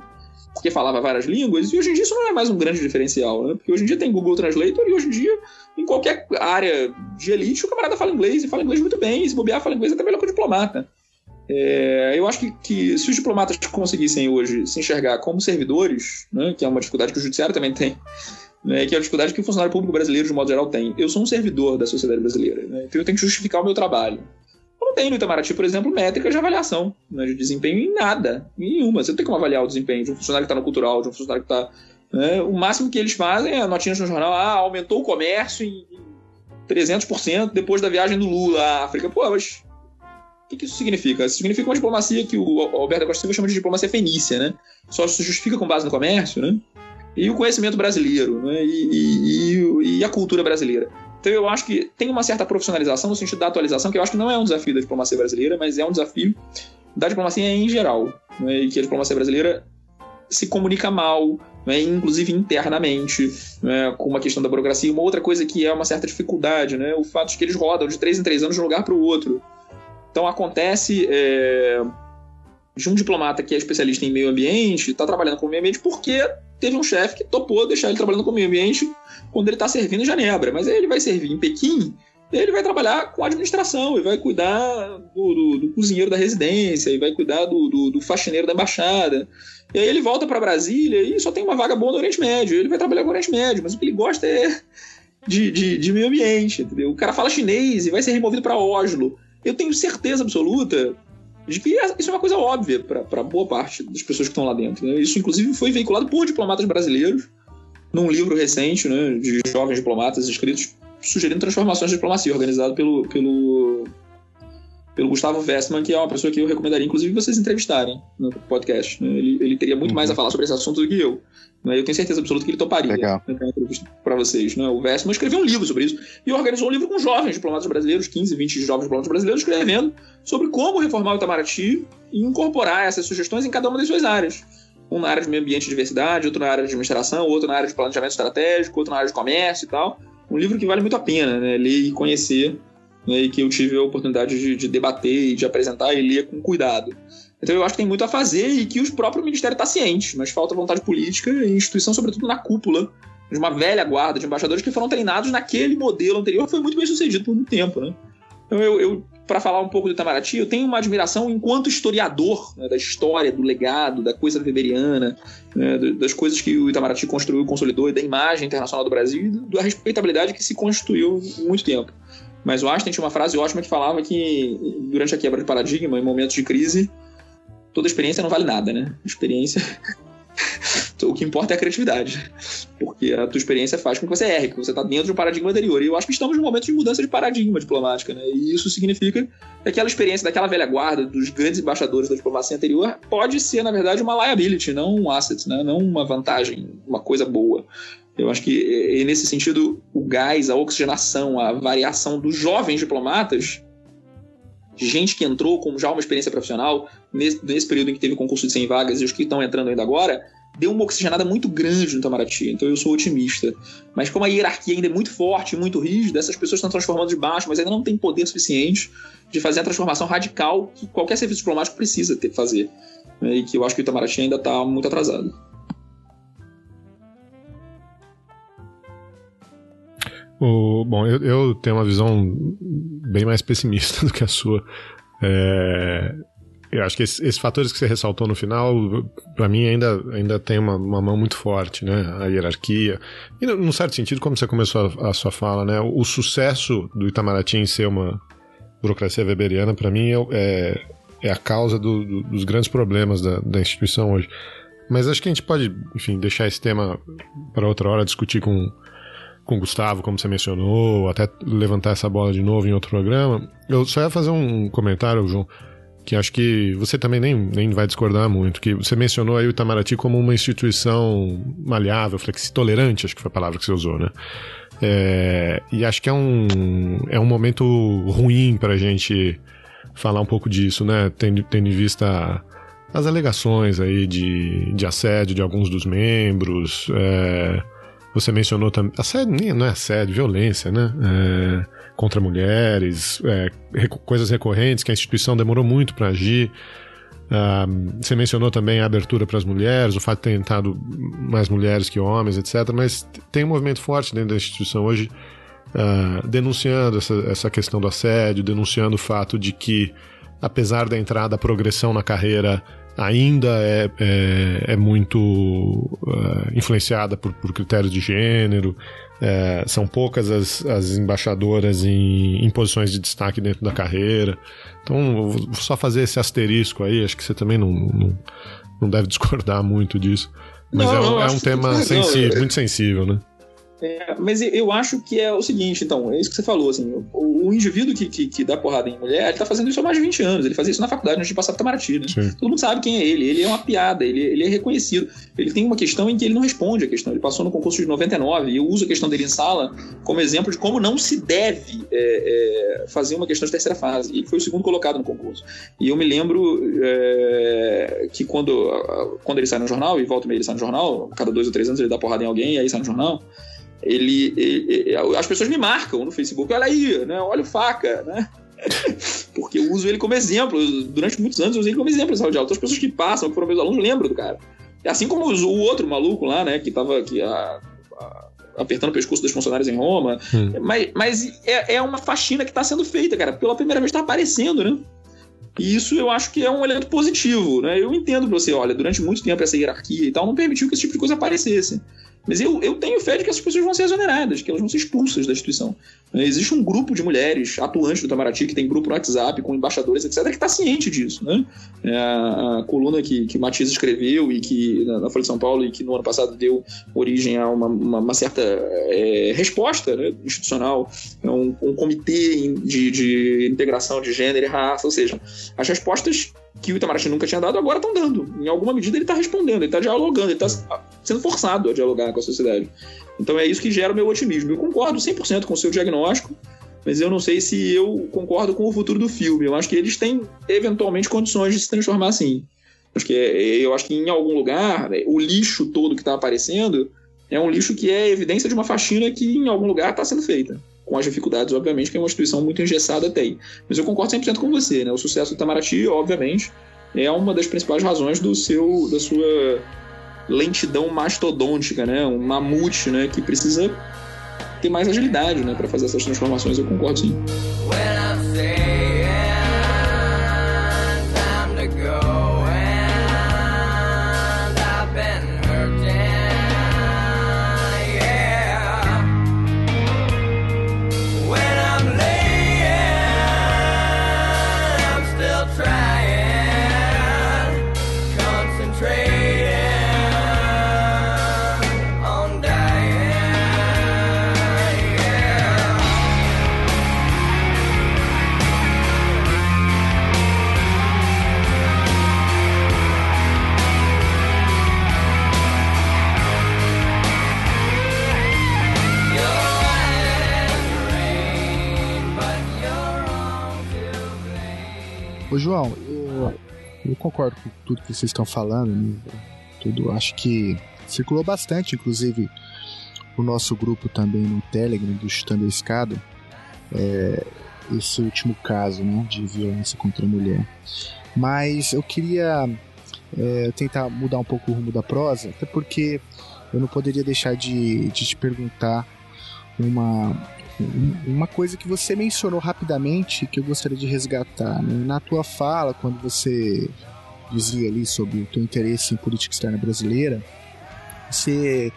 porque falava várias línguas, e hoje em dia isso não é mais um grande diferencial, né? Porque hoje em dia tem Google Translator e hoje em dia, em qualquer área de elite, o camarada fala inglês e fala inglês muito bem, e se bobear, fala inglês até melhor que o diplomata. É, eu acho que, que, se os diplomatas conseguissem hoje se enxergar como servidores, né, que é uma dificuldade que o judiciário também tem, né, que é a dificuldade que o funcionário público brasileiro, de modo geral, tem. Eu sou um servidor da sociedade brasileira, né, então eu tenho que justificar o meu trabalho. Eu não tenho no Itamaraty, por exemplo, métricas de avaliação né, de desempenho em nada, em nenhuma. Você não tem como avaliar o desempenho de um funcionário que está no cultural, de um funcionário que está. Né, o máximo que eles fazem é notinhas no jornal: ah, aumentou o comércio em 300% depois da viagem do Lula à África. Pô, mas o que, que, isso significa? Isso significa uma diplomacia que o Alberto Costa Silva chama de diplomacia fenícia, né? Só se justifica com base no comércio, né? E o conhecimento brasileiro, né? E, e, e, a cultura brasileira. Então eu acho que tem uma certa profissionalização no sentido da atualização, que eu acho que não é um desafio da diplomacia brasileira, mas é um desafio da diplomacia em geral. Né? E que a diplomacia brasileira se comunica mal, né? inclusive internamente, né? com uma questão da burocracia. Uma outra coisa que é uma certa dificuldade, né? o fato de que eles rodam de três em três anos de um lugar para o outro. Então acontece é, de um diplomata que é especialista em meio ambiente, está trabalhando com o meio ambiente porque teve um chefe que topou deixar ele trabalhando com o meio ambiente quando ele está servindo em Genebra. Mas aí ele vai servir em Pequim, ele vai trabalhar com administração, e vai cuidar do, do, do, cozinheiro da residência, e vai cuidar do, do, do faxineiro da embaixada. E aí ele volta para Brasília e só tem uma vaga boa no Oriente Médio. Ele vai trabalhar com o Oriente Médio, mas o que ele gosta é de, de, de meio ambiente, entendeu? O cara fala chinês e vai ser removido para Oslo eu tenho certeza absoluta de que isso é uma coisa óbvia para boa parte das pessoas que estão lá dentro. Né? Isso, inclusive, foi veiculado por diplomatas brasileiros num livro recente né, de jovens diplomatas escritos sugerindo transformações de diplomacia, organizado pelo, pelo, pelo Gustavo Westman, que é uma pessoa que eu recomendaria, inclusive, vocês entrevistarem no podcast. Né? Ele, ele teria muito uhum. mais a falar sobre esse assunto do que eu. Né? Eu tenho certeza absoluta que ele toparia Legal. Né, entrevista para vocês. Né? O Vessman escreveu um livro sobre isso e organizou um livro com jovens diplomatas brasileiros, 15, 20 jovens diplomatas brasileiros, escrevendo sobre como reformar o Itamaraty e incorporar essas sugestões em cada uma das suas áreas. Um na área de meio ambiente e diversidade, outro na área de administração, outro na área de planejamento estratégico, outro na área de comércio e tal. Um livro que vale muito a pena né? ler e conhecer, né? e que eu tive a oportunidade de, de debater e de apresentar e ler com cuidado. Então eu acho que tem muito a fazer e que o próprio Ministério está ciente, mas falta vontade política e instituição, sobretudo na cúpula, de uma velha guarda de embaixadores que foram treinados naquele modelo anterior, foi muito bem sucedido por muito tempo, né? Então eu, eu para falar um pouco do Itamaraty, eu tenho uma admiração enquanto historiador né, da história, do legado, da coisa weberiana, né, das coisas que o Itamaraty construiu, consolidou, e da imagem internacional do Brasil e da respeitabilidade que se constituiu muito tempo. Mas o Einstein tinha uma frase ótima que falava que, durante a quebra de paradigma, em momentos de crise, toda experiência não vale nada, né? Experiência. o que importa é a criatividade. Porque a tua experiência faz com que você erre, que você está dentro de um paradigma anterior. E eu acho que estamos num momento de mudança de paradigma diplomática, né? E isso significa que aquela experiência daquela velha guarda, dos grandes embaixadores da diplomacia anterior, pode ser, na verdade, uma liability, não um asset, né? Não uma vantagem, uma coisa boa. Eu acho que, nesse sentido, o gás, a oxigenação, a variação dos jovens diplomatas gente que entrou com já uma experiência profissional, nesse, nesse período em que teve o concurso de 100 vagas e os que estão entrando ainda agora, deu uma oxigenada muito grande no Itamaraty, então eu sou otimista. Mas como a hierarquia ainda é muito forte, muito rígida, essas pessoas estão transformando de baixo, mas ainda não tem poder suficiente de fazer a transformação radical que qualquer serviço diplomático precisa ter, fazer. Né, e que eu acho que o Itamaraty ainda está muito atrasado. O, bom, eu, eu, tenho uma visão bem mais pessimista do que a sua. É, eu acho que esses, esses, fatores que você ressaltou no final, para mim, ainda, ainda tem uma, uma, mão muito forte, né? A hierarquia. E, num certo sentido, como você começou a, a sua fala, né? O, o, sucesso do Itamaraty em ser uma burocracia weberiana, para mim, é, é, é, a causa do, do, dos grandes problemas da, da instituição hoje. Mas acho que a gente pode, enfim, deixar esse tema para outra hora, discutir com com o Gustavo, como você mencionou, até levantar essa bola de novo em outro programa. Eu só ia fazer um comentário, João, que acho que você também nem, nem vai discordar muito, que você mencionou aí o Itamaraty como uma instituição maleável, flexível, tolerante, acho que foi a palavra que você usou, né? É, e acho que é um, é um momento ruim para a gente falar um pouco disso, né? Tendo, tendo em vista as alegações aí de, de assédio de alguns dos membros, é, você mencionou também. Assédio não é assédio, violência, né? É, contra mulheres, é, coisas recorrentes que a instituição demorou muito para agir. Uh, você mencionou também a abertura para as mulheres, o fato de ter entrado mais mulheres que homens, etc. Mas tem um movimento forte dentro da instituição hoje uh, denunciando essa, essa questão do assédio, denunciando o fato de que apesar da entrada, a progressão na carreira ainda é, é, é muito uh, influenciada por, por critérios de gênero. É, são poucas as, as embaixadoras em, em, posições de destaque dentro da carreira. Então, vou só fazer esse asterisco aí, acho que você também não, não, não deve discordar muito disso. Mas não, é, um, é um tema sensível, muito sensível, né? É, mas eu acho que é o seguinte, então, é isso que você falou, assim, o, o indivíduo que, que, que, dá porrada em mulher, ele tá fazendo isso há mais de 20 anos, ele fazia isso na faculdade antes de passar pro Tamaraty, né? Todo mundo sabe quem é ele, ele é uma piada, ele, ele é reconhecido. Ele tem uma questão em que ele não responde a questão, ele passou no concurso de 99 e eu uso a questão dele em sala como exemplo de como não se deve é, é, fazer uma questão de terceira fase. Ele foi o segundo colocado no concurso. E eu me lembro é, que quando, quando ele sai no jornal, e volta e meia ele sai no jornal, cada dois ou três anos ele dá porrada em alguém e aí sai no jornal, ele, ele, as pessoas me marcam no Facebook, olha aí, né? Olha o faca, né? Porque eu uso ele como exemplo. Durante muitos anos eu usei ele como exemplo em sala de aula. Então as pessoas que passam, que foram meus alunos, lembram do cara. Assim como o outro maluco lá, né? Que tava aqui a, a, apertando o pescoço dos funcionários em Roma. Hum. Mas, mas é, é uma faxina que está sendo feita, cara. Pela primeira vez está aparecendo, né? E isso eu acho que é um elemento positivo, né? Eu entendo pra você, olha, durante muito tempo essa hierarquia e tal não permitiu que esse tipo de coisa aparecesse. Mas eu, eu tenho fé de que essas pessoas vão ser exoneradas, que elas vão ser expulsas da instituição. É, existe um grupo de mulheres atuantes do Itamaraty, que tem grupo no WhatsApp com embaixadores, etc., que está ciente disso. Né? É a, a, coluna que, que Matias escreveu e que na, na, Folha de São Paulo e que no ano passado deu origem a uma, uma, uma certa é, resposta né, institucional, é um, um comitê de, de integração de gênero e raça, ou seja, as respostas que o Itamaraty nunca tinha dado, agora estão dando. Em alguma medida ele está respondendo, ele está dialogando, ele está sendo forçado a dialogar com a sociedade. Então é isso que gera o meu otimismo. Eu concordo 100% com o seu diagnóstico, mas eu não sei se eu concordo com o futuro do filme. Eu acho que eles têm, eventualmente, condições de se transformar assim. Acho que é, eu acho que em algum lugar, né, o lixo todo que está aparecendo é um lixo que é evidência de uma faxina que em algum lugar está sendo feita com as dificuldades, obviamente, que é uma instituição muito engessada tem. Mas eu concordo 100% com você, né? O sucesso do Itamaraty, obviamente, é uma das principais razões do seu, da sua lentidão mastodôntica, né? Um mamute, né? Que precisa ter mais agilidade, né? Para fazer essas transformações. Eu concordo sim. João, eu, eu, concordo com tudo que vocês estão falando. Né? Tudo, acho que circulou bastante, inclusive o nosso grupo também no Telegram do Chutando a Escada. É, esse último caso né, de violência contra a mulher. Mas eu queria é, tentar mudar um pouco o rumo da prosa, até porque eu não poderia deixar de, de te perguntar uma, uma coisa que você mencionou rapidamente que eu gostaria de resgatar. Né? Na tua fala, quando você dizia ali sobre o teu interesse em política externa brasileira, você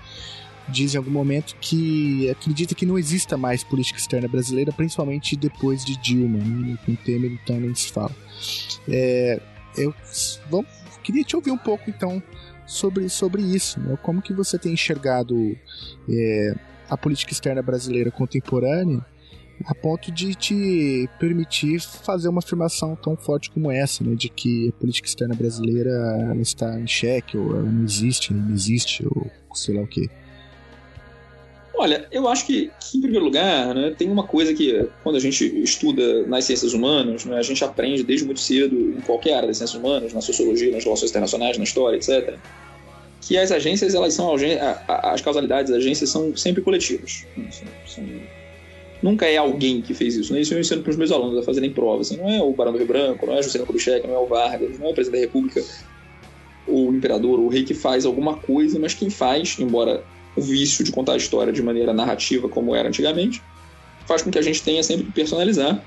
diz em algum momento que acredita que não exista mais política externa brasileira, principalmente depois de Dilma, né? com Temer então nem se fala. É, eu vamos, queria te ouvir um pouco então sobre, sobre isso, né? como que você tem enxergado é, a política externa brasileira contemporânea a ponto de te permitir fazer uma afirmação tão forte como essa, né, de que a política externa brasileira está em xeque, ou ela não existe, não existe, ou sei lá o quê. Olha, eu acho que, que, em primeiro lugar, né, tem uma coisa que, quando a gente estuda nas ciências humanas, né, a gente aprende desde muito cedo, em qualquer área das ciências humanas, na sociologia, nas relações internacionais, na história, etc., que as agências, elas são as causalidades das agências são sempre coletivas. Nunca é alguém que fez isso. Né? Isso eu ensino para os meus alunos a fazerem provas. Assim, não é o Barão do Rio Branco, não é Juscelino Kubitschek, não é o Vargas, não é o presidente da República, o imperador, o rei que faz alguma coisa, mas quem faz, embora o vício de contar a história de maneira narrativa como era antigamente, faz com que a gente tenha sempre que personalizar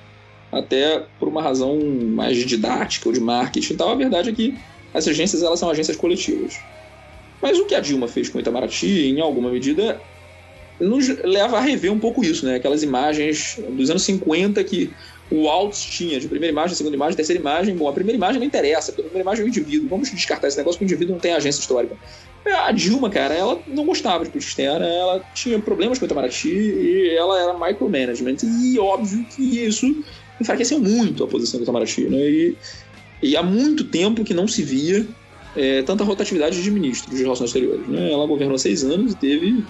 até por uma razão mais didática ou de marketing e tal. A verdade é que as agências elas são agências coletivas. Mas o que a Dilma fez com o Itamaraty, em alguma medida, nos leva a rever um pouco isso, né? Aquelas imagens dos anos 50 que o Altos tinha de primeira imagem, segunda imagem, terceira imagem. Bom, a primeira imagem não interessa, porque a primeira imagem é o indivíduo. Vamos descartar esse negócio que o indivíduo não tem agência histórica. A Dilma, cara, ela não gostava de política externa, ela tinha problemas com o Itamaraty e ela era micromanagement. E óbvio que isso enfraqueceu muito a posição do Itamaraty, né? E, e há muito tempo que não se via é, tanta rotatividade de ministros de relações exteriores. Né? Ela governou seis anos e teve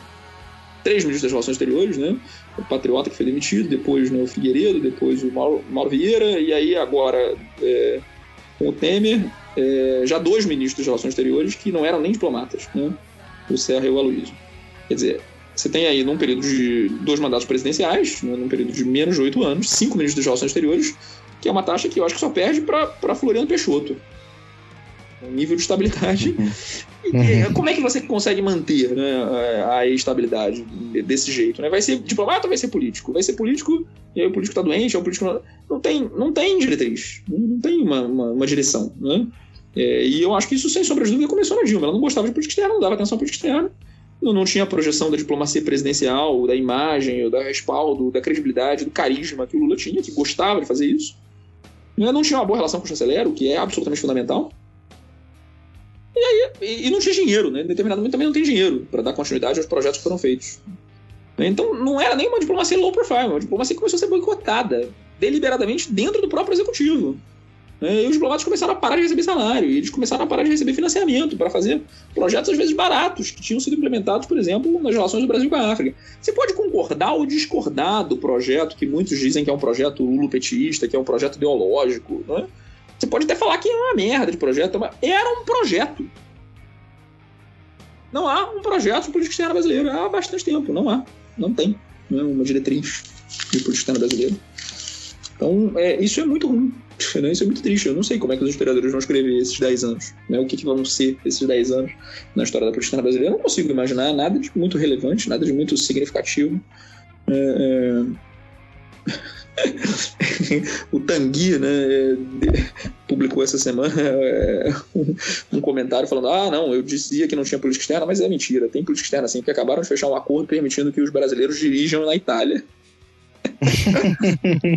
três ministros das relações exteriores, né? O Patriota que foi demitido, depois né, o Figueiredo, depois o Mauro, Mauro Vieira, e aí agora é, com o Temer, é, já dois ministros de relações exteriores que não eram nem diplomatas, né? O Serra e o Aloysio. Quer dizer, você tem aí, num período de dois mandatos presidenciais, né, num período de menos de oito anos, cinco ministros de relações exteriores, que é uma taxa que eu acho que só perde para Floriano Peixoto. Um nível de estabilidade. E, como é que você consegue manter né, a estabilidade desse jeito? Né? Vai ser diplomata ou vai ser político? Vai ser político e aí o político está doente, é o político. Não tem, não tem diretriz, não tem uma, uma, uma direção. Né? É, e eu acho que isso, sem sombra de dúvida, começou na Dilma. Ela não gostava de política externa, não dava atenção à política externa não, não tinha a projeção da diplomacia presidencial, da imagem, da respaldo, da credibilidade, do carisma que o Lula tinha, que gostava de fazer isso. Não tinha uma boa relação com o chanceler, o que é absolutamente fundamental. E aí, e, não tinha dinheiro, né? Em determinado momento também não tem dinheiro para dar continuidade aos projetos que foram feitos. Então não era nem uma diplomacia low profile, uma diplomacia que começou a ser boicotada deliberadamente dentro do próprio executivo. Né? E os diplomatas começaram a parar de receber salário, e eles começaram a parar de receber financiamento para fazer projetos, às vezes, baratos, que tinham sido implementados, por exemplo, nas relações do Brasil com a África. Você pode concordar ou discordar do projeto, que muitos dizem que é um projeto lulopetista, que é um projeto ideológico, né? Você pode até falar que é uma merda de projeto, mas era um projeto. Não há um projeto de política externa brasileira há bastante tempo, não há. Não tem não é uma diretriz de política externa brasileira. Então, é, isso é muito ruim. Né? Isso é muito triste. Eu não sei como é que os historiadores vão escrever esses 10 anos. Né? O que, que vão ser esses 10 anos na história da política brasileira. Eu não consigo imaginar nada de muito relevante, nada de muito significativo. É, é... o Tanguy, né, publicou essa semana é, um, comentário falando: ah, não, eu dizia que não tinha política externa, mas é mentira, tem política externa sim, porque acabaram de fechar um acordo permitindo que os brasileiros dirijam na Itália.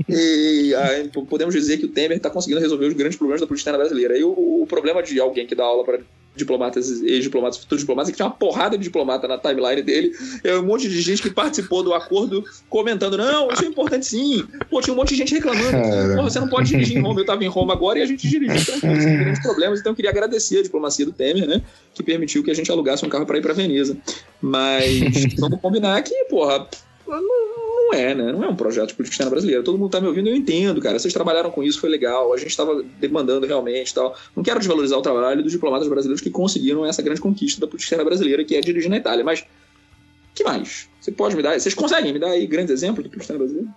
E aí, podemos dizer que o Temer está conseguindo resolver os grandes problemas da política brasileira. E o, o, problema de alguém que dá aula para diplomatas, ex-diplomatas, futuros diplomatas, é que tinha uma porrada de diplomata na timeline dele, é um monte de gente que participou do acordo comentando, não, isso é importante sim. Pô, tinha um monte de gente reclamando, você não pode dirigir em Roma, eu estava em Roma agora e a gente dirigiu tranquilo, sem grandes problemas, então eu queria agradecer a diplomacia do Temer, né, que permitiu que a gente alugasse um carro para ir para Veneza. Mas vamos combinar que, porra, não, não é, né? Não é um projeto de política externa brasileira. Todo mundo tá me ouvindo, eu entendo, cara. Vocês trabalharam com isso, foi legal. A gente estava demandando realmente tal. Não quero desvalorizar o trabalho dos diplomatas brasileiros que conseguiram essa grande conquista da política externa brasileira, que é dirigir na Itália. Mas, que mais? Você pode me dar? Vocês conseguem me dar aí grandes exemplos de política externa brasileira?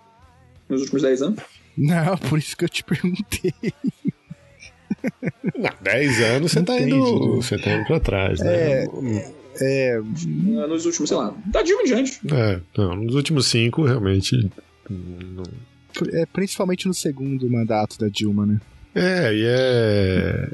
Nos últimos 10 anos? Não, por isso que eu te perguntei. Há 10 anos você tá, indo, você tá indo pra trás, né? É, é... Nos últimos, sei lá, da Dilma em diante. É, não, nos últimos cinco, realmente. Não... É, principalmente no segundo mandato da Dilma, né? É, e é.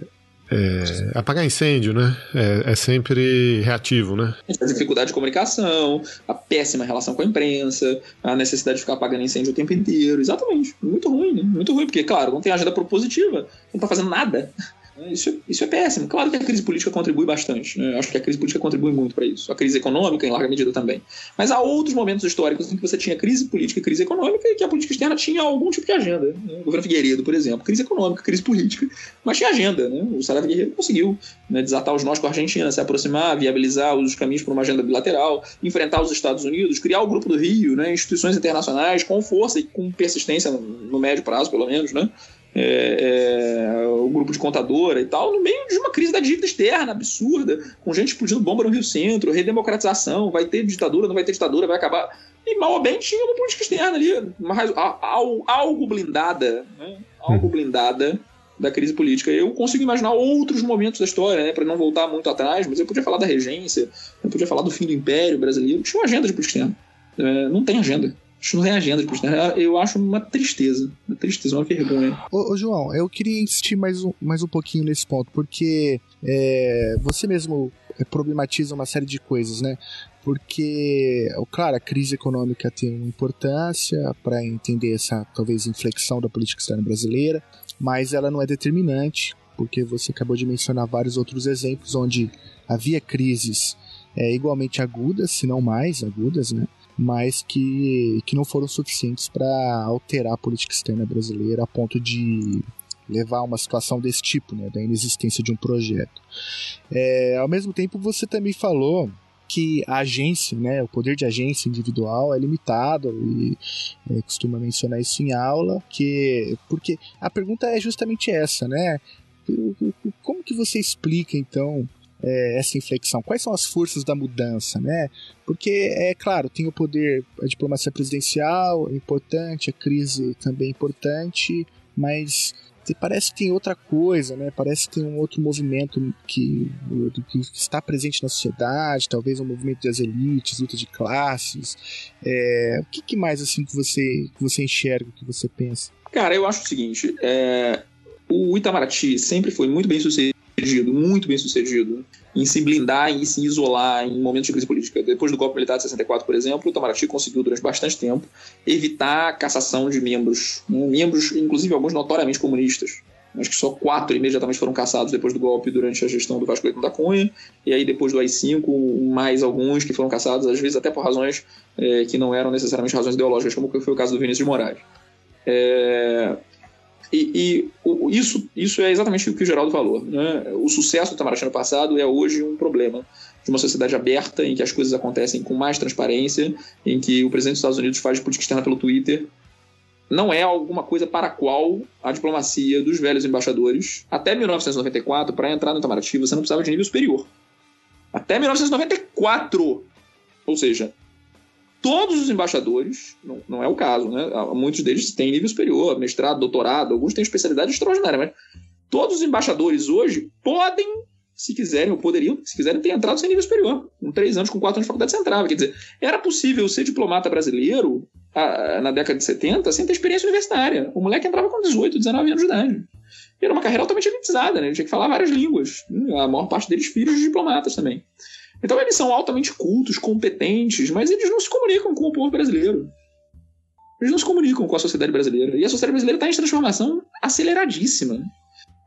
É, apagar incêndio, né? É, é, sempre reativo, né? A dificuldade de comunicação, a péssima relação com a imprensa, a necessidade de ficar apagando incêndio o tempo inteiro. Exatamente. Muito ruim, né? Muito ruim, porque, claro, não tem agenda propositiva, não tá fazendo nada. Isso, isso é péssimo. Claro que a crise política contribui bastante. Né? Acho que a crise política contribui muito para isso. A crise econômica, em larga medida, também. Mas há outros momentos históricos em que você tinha crise política e crise econômica e que a política externa tinha algum tipo de agenda. Né? O governo Figueiredo, por exemplo, crise econômica, crise política, mas tinha agenda. Né? O Saraiva Guerreiro conseguiu né, desatar os nós com a Argentina, se aproximar, viabilizar os caminhos para uma agenda bilateral, enfrentar os Estados Unidos, criar o Grupo do Rio, né, instituições internacionais com força e com persistência no, no médio prazo, pelo menos, né? É, é, o grupo de contadora e tal, no meio de uma crise da dívida externa absurda, com gente explodindo bomba no Rio Centro, redemocratização, vai ter ditadura, não vai ter ditadura, vai acabar. E mal ou bem tinha uma política externa ali, uma, algo blindada, né? algo blindada da crise política. Eu consigo imaginar outros momentos da história, né, para não voltar muito atrás, mas eu podia falar da regência, eu podia falar do fim do Império Brasileiro, tinha uma agenda de política externa. É, não tem agenda. Não política externa. Eu acho uma tristeza. Uma tristeza, uma vergonha. Ô, ô, João, eu queria insistir mais um, mais um pouquinho nesse ponto, porque é, você mesmo é, problematiza uma série de coisas, né? Porque, claro, a crise econômica tem uma importância para entender essa, talvez, inflexão da política externa brasileira, mas ela não é determinante, porque você acabou de mencionar vários outros exemplos onde havia crises é, igualmente agudas, se não mais agudas, né? Mas que, que não foram suficientes para alterar a política externa brasileira a ponto de levar a uma situação desse tipo, né, da inexistência de um projeto. É, ao mesmo tempo, você também falou que a agência, né, o poder de agência individual é limitado e é, costuma mencionar isso em aula, que porque a pergunta é justamente essa, né? Como que você explica então é, essa inflexão? Quais são as forças da mudança, né? Porque, é claro, tem o poder, a diplomacia presidencial é importante, a crise também é importante, mas parece que tem outra coisa, né? Parece que tem um outro movimento que, que está presente na sociedade, talvez um movimento das elites, luta de classes. É, o que, que, mais assim que você que você enxerga, que você pensa? Cara, eu acho o seguinte: é, o Itamaraty sempre foi muito bem sucedido sucedido, muito bem sucedido, em se blindar e se isolar em momentos de crise política. Depois do golpe militar de 64, por exemplo, o Itamaraty conseguiu, durante bastante tempo, evitar a cassação de membros, né, membros, inclusive alguns notoriamente comunistas. Acho que só quatro imediatamente foram caçados depois do golpe durante a gestão do Vasco da Cunha, e aí depois do AI-5, mais alguns que foram caçados, às vezes até por razões é, que não eram necessariamente razões ideológicas, como foi o caso do Vinícius de Moraes. É, e, e isso, isso é exatamente o que o Geraldo falou. Né? O sucesso do Itamaraty no passado é hoje um problema de uma sociedade aberta, em que as coisas acontecem com mais transparência, em que o presidente dos Estados Unidos faz política externa pelo Twitter. Não é alguma coisa para a qual a diplomacia dos velhos embaixadores, até 1994, para entrar no Itamaraty, você não precisava de nível superior. Até 1994! Ou seja, todos os embaixadores, não, não é o caso, né? Muitos deles têm nível superior, mestrado, doutorado, alguns têm especialidade extraordinária, mas todos os embaixadores hoje podem, se quiserem, ou poderiam, se quiserem, ter entrado sem nível superior. Com três anos, com quatro anos de faculdade, você entrava. Quer dizer, era possível ser diplomata brasileiro a, na década de 70 sem ter experiência universitária. O moleque entrava com 18, 19 anos de idade. E era uma carreira altamente elitizada, né? Ele tinha que falar várias línguas. A maior parte deles filhos de diplomatas também. Então eles são altamente cultos, competentes, mas eles não se comunicam com o povo brasileiro. Eles não se comunicam com a sociedade brasileira. E a sociedade brasileira está em transformação aceleradíssima.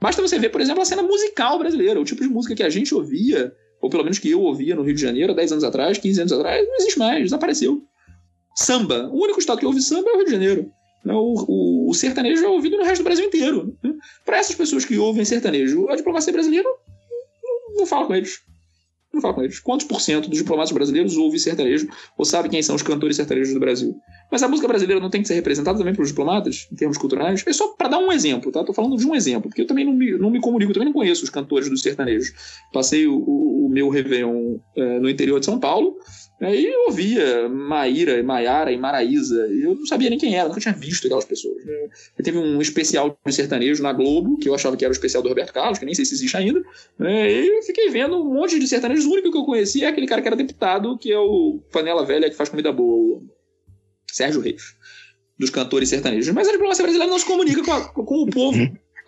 Basta você ver, por exemplo, a cena musical brasileira. O tipo de música que a gente ouvia, ou pelo menos que eu ouvia no Rio de Janeiro há 10 anos atrás, 15 anos atrás, não existe mais, desapareceu. Samba. O único estado que ouve samba é o Rio de Janeiro. O, o, o sertanejo é ouvido no resto do Brasil inteiro. Para essas pessoas que ouvem sertanejo, a diplomacia brasileira não, não fala com eles. Não fala com eles. Quantos por cento dos diplomatas brasileiros ouvem sertanejo ou sabe quem são os cantores sertanejos do Brasil? Mas a música brasileira não tem que ser representada também pelos diplomatas, em termos culturais? É só para dar um exemplo, tá? Tô falando de um exemplo, porque eu também não me, não me comunico, também não conheço os cantores dos sertanejos. Passei o, o, o meu Réveillon é, no interior de São Paulo, Aí eu ouvia Maíra, Maiara e Maraísa, e eu não sabia nem quem era, nunca tinha visto aquelas pessoas. Né? Teve um especial de sertanejo na Globo, que eu achava que era o especial do Roberto Carlos, que nem sei se existe ainda, né? e eu fiquei vendo um monte de sertanejos. O único que eu conhecia é aquele cara que era deputado, que é o Panela Velha, que faz comida boa, o Sérgio Reis, dos cantores sertanejos. Mas a diplomacia brasileira não se comunica com, a, com o povo.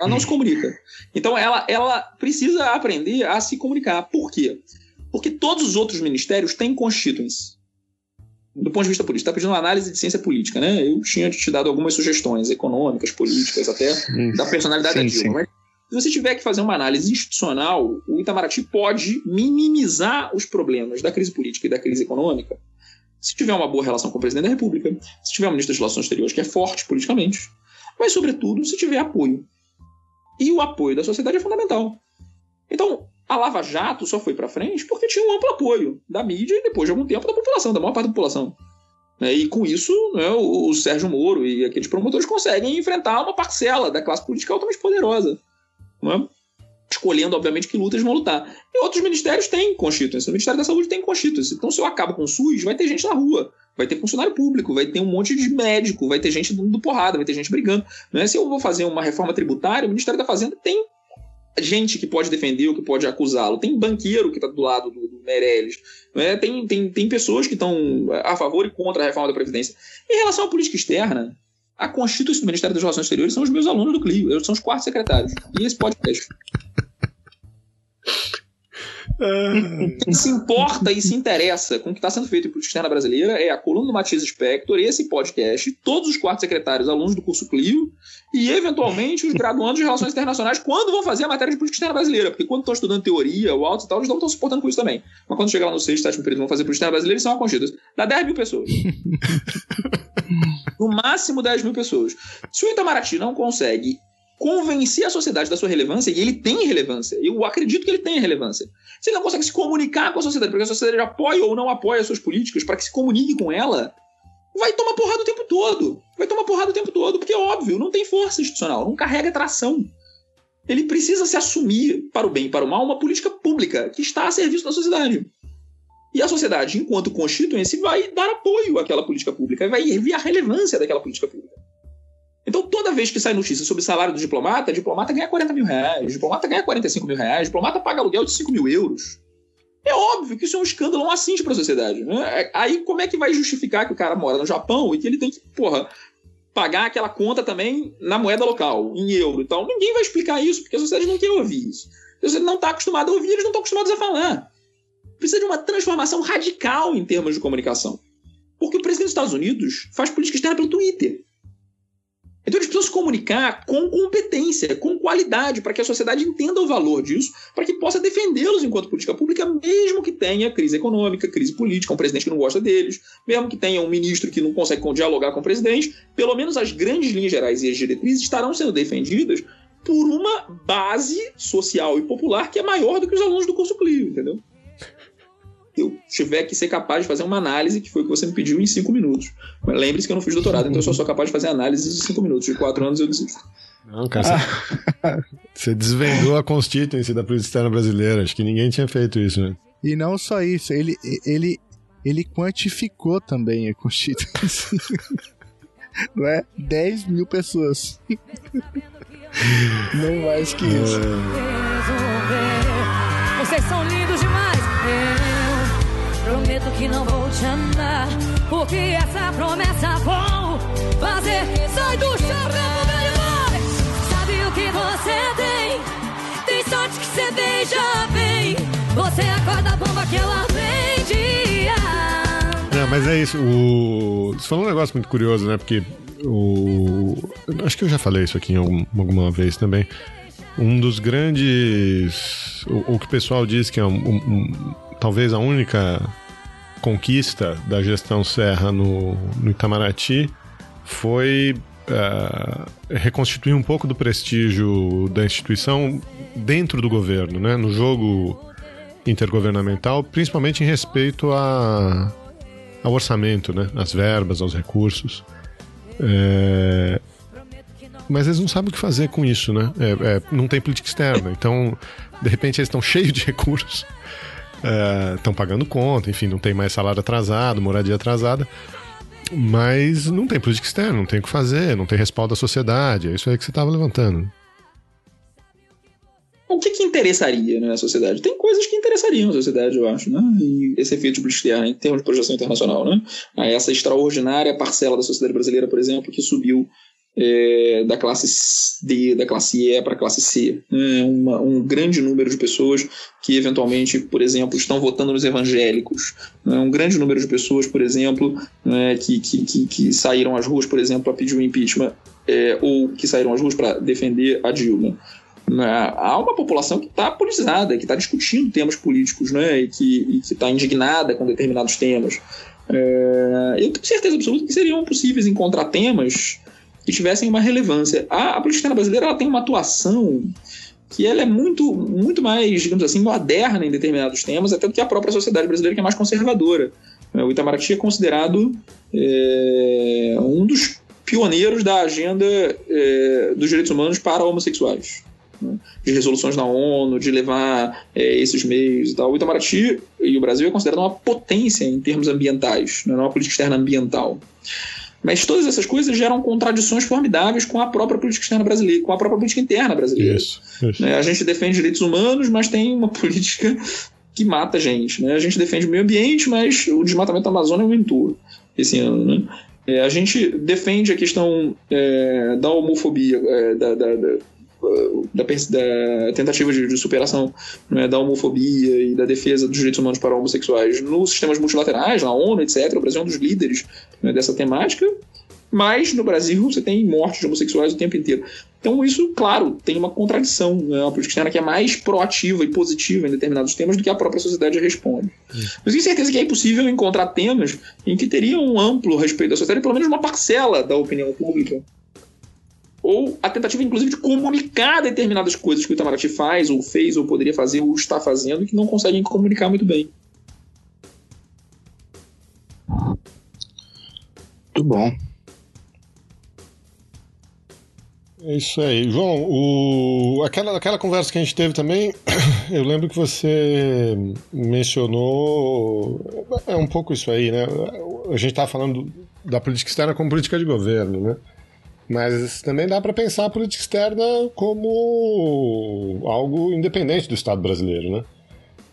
Ela não se comunica. Então ela, ela precisa aprender a se comunicar. Por quê? Porque todos os outros ministérios têm constituents. Do ponto de vista político. Está pedindo uma análise de ciência política, né? Eu tinha te dado algumas sugestões econômicas, políticas, até da personalidade sim, da Dilma. Mas se você tiver que fazer uma análise institucional, o Itamaraty pode minimizar os problemas da crise política e da crise econômica se tiver uma boa relação com o presidente da República, se tiver um ministro das Relações Exteriores que é forte politicamente, mas, sobretudo, se tiver apoio. E o apoio da sociedade é fundamental. Então, a Lava Jato só foi para frente porque tinha um amplo apoio da mídia e depois de algum tempo da população, da maior parte da população. Né, e com isso, né, o Sérgio Moro e aqueles promotores conseguem enfrentar uma parcela da classe política altamente poderosa. Né? Escolhendo, obviamente, que lutas vão lutar. E outros ministérios têm constituição. O Ministério da Saúde tem constituição. Então, se eu acabo com o SUS, vai ter gente na rua. Vai ter funcionário público, vai ter um monte de médico, vai ter gente dando porrada, vai ter gente brigando. Né? Se eu vou fazer uma reforma tributária, o Ministério da Fazenda tem gente que pode defender ou que pode acusá-lo. Tem banqueiro que está do lado do, do, Meirelles. Né? Tem, tem, tem pessoas que estão a favor e contra a reforma da Previdência. Em relação à política externa, a Constituição do Ministério das Relações Exteriores são os meus alunos do CLIO, são os quatro secretários. E esse podcast. Se importa e se interessa com o que está sendo feito em política externa brasileira é a coluna do Matias Spector, esse podcast, todos os quatro secretários, alunos do curso Clio, e eventualmente os graduandos de Relações Internacionais, quando vão fazer a matéria de política externa brasileira. Porque quando estão estudando teoria, o alto e tal, eles não estão suportando com isso também. Mas quando chegar lá no sexto, sétimo período vão fazer política externa brasileira, eles são aconchidos. Dá 10 mil pessoas. no máximo 10 mil pessoas. Se o Itamaraty não consegue convencer a sociedade da sua relevância, e ele tem relevância, eu acredito que ele tem relevância. Se ele não consegue se comunicar com a sociedade, porque a sociedade apoia ou não apoia as suas políticas, para que se comunique com ela, vai tomar porrada o tempo todo. Vai tomar porrada o tempo todo, porque é óbvio, não tem força institucional, não carrega tração. Ele precisa se assumir, para o bem e para o mal, uma política pública que está a serviço da sociedade. E a sociedade, enquanto constituinte, vai dar apoio àquela política pública, vai ver a relevância daquela política pública. Então, toda vez que sai notícia sobre o salário do diplomata, o diplomata ganha 40 mil reais, o diplomata ganha 45 mil reais, o diplomata paga aluguel de 5 mil euros. É óbvio que isso é um escândalo, um para a sociedade. Né? Aí, como é que vai justificar que o cara mora no Japão e que ele tem que, porra, pagar aquela conta também na moeda local, em euro? Então, ninguém vai explicar isso, porque a sociedade não quer ouvir isso. Sociedade não está acostumada a ouvir, eles não estão acostumados a falar. Precisa de uma transformação radical em termos de comunicação. Porque o presidente dos Estados Unidos faz política externa pelo Twitter. Então eles precisam se comunicar com competência, com qualidade, para que a sociedade entenda o valor disso, para que possa defendê-los enquanto política pública, mesmo que tenha crise econômica, crise política, um presidente que não gosta deles, mesmo que tenha um ministro que não consegue dialogar com o presidente, pelo menos as grandes linhas gerais e as diretrizes estarão sendo defendidas por uma base social e popular que é maior do que os alunos do curso Clio, entendeu? Eu tiver que ser capaz de fazer uma análise, que foi o que você me pediu, em cinco minutos. Mas lembre-se que eu não fiz doutorado, então eu só sou capaz de fazer análise de cinco minutos. De quatro anos eu desisto. Não, cara, ah. você desvendou a constituinte da política externa brasileira. Acho que ninguém tinha feito isso, né? E não só isso, ele, ele, ele quantificou também a constituinte. não é? 10 mil pessoas. não mais que isso. É... Vocês são lindos demais. Prometo que não vou te amar. Porque essa promessa vou fazer. Sai do chão, meu boy. Sabe o que você tem? Tem sorte que você beija bem. Você acorda a bomba que ela vendia. Não, mas é isso. O... Você falou um negócio muito curioso, né? Porque o. Acho que eu já falei isso aqui algum, alguma vez também. Um dos grandes. O, o que o pessoal diz que é um, um, um, talvez a única conquista da gestão Serra no, no Itamaraty foi uh, reconstituir um pouco do prestígio da instituição dentro do governo, né? no jogo intergovernamental, principalmente em respeito a, ao orçamento, né? às verbas, aos recursos. É... Mas eles não sabem o que fazer com isso, né? É, é, não tem política externa. Então, de repente, eles estão cheios de recursos estão é, pagando conta, enfim, não tem mais salário atrasado, moradia atrasada. Mas não tem política externa, não tem o que fazer, não tem respaldo da sociedade. É isso aí que você estava levantando. O que, que interessaria né, na sociedade? Tem coisas que interessariam a sociedade, eu acho, né? E esse efeito de política externa em termos de projeção internacional, né? Essa extraordinária parcela da sociedade brasileira, por exemplo, que subiu é, da classe D, da classe E para a classe C. É uma, um grande número de pessoas que, eventualmente, por exemplo, estão votando nos evangélicos. É um grande número de pessoas, por exemplo, é, que, que, que, que, saíram às ruas, por exemplo, para pedir o impeachment, é, ou que saíram às ruas para defender a Dilma. É, há uma população que está politizada, que está discutindo temas políticos né, e que está indignada com determinados temas. É, eu tenho certeza absoluta que seriam possíveis encontrar temas que tivessem uma relevância. A, a política brasileira ela tem uma atuação que ela é muito, muito mais, digamos assim, moderna em determinados temas, até do que a própria sociedade brasileira, que é mais conservadora. O Itamaraty é considerado é, um dos pioneiros da agenda é, dos direitos humanos para homossexuais. Né? De resoluções da ONU, de levar é, esses meios e tal. O Itamaraty e o Brasil é considerado uma potência em termos ambientais, não é uma política externa ambiental. Mas todas essas coisas geram contradições formidáveis com a própria política externa brasileira, com a própria política interna brasileira. Isso, isso. É, a gente defende direitos humanos, mas tem uma política que mata gente. Né? A gente defende o meio ambiente, mas o desmatamento da Amazônia aumentou esse ano. Né? É, a gente defende a questão é, da homofobia, é, da, da, da, da, da tentativa de, de superação né, da homofobia e da defesa dos direitos humanos para homossexuais nos sistemas multilaterais, na ONU, etc. O Brasil é um dos líderes né, dessa temática mas no Brasil você tem mortes de homossexuais o tempo inteiro. Então, isso, claro, tem uma contradição. Né? Uma política externa que é mais proativa e positiva em determinados temas do que a própria sociedade responde. Mas tenho certeza que é impossível encontrar temas em que teria um amplo respeito da sociedade, pelo menos uma parcela da opinião pública. Ou a tentativa, inclusive, de comunicar determinadas coisas que o Itamaraty faz, ou fez, ou poderia fazer, ou está fazendo, e que não conseguem comunicar muito bem. Muito bom. É isso aí. João, o... aquela, aquela conversa que a gente teve também, eu lembro que você mencionou. É um pouco isso aí, né? A gente estava falando da política externa como política de governo, né? Mas também dá para pensar a política externa como algo independente do Estado brasileiro, né?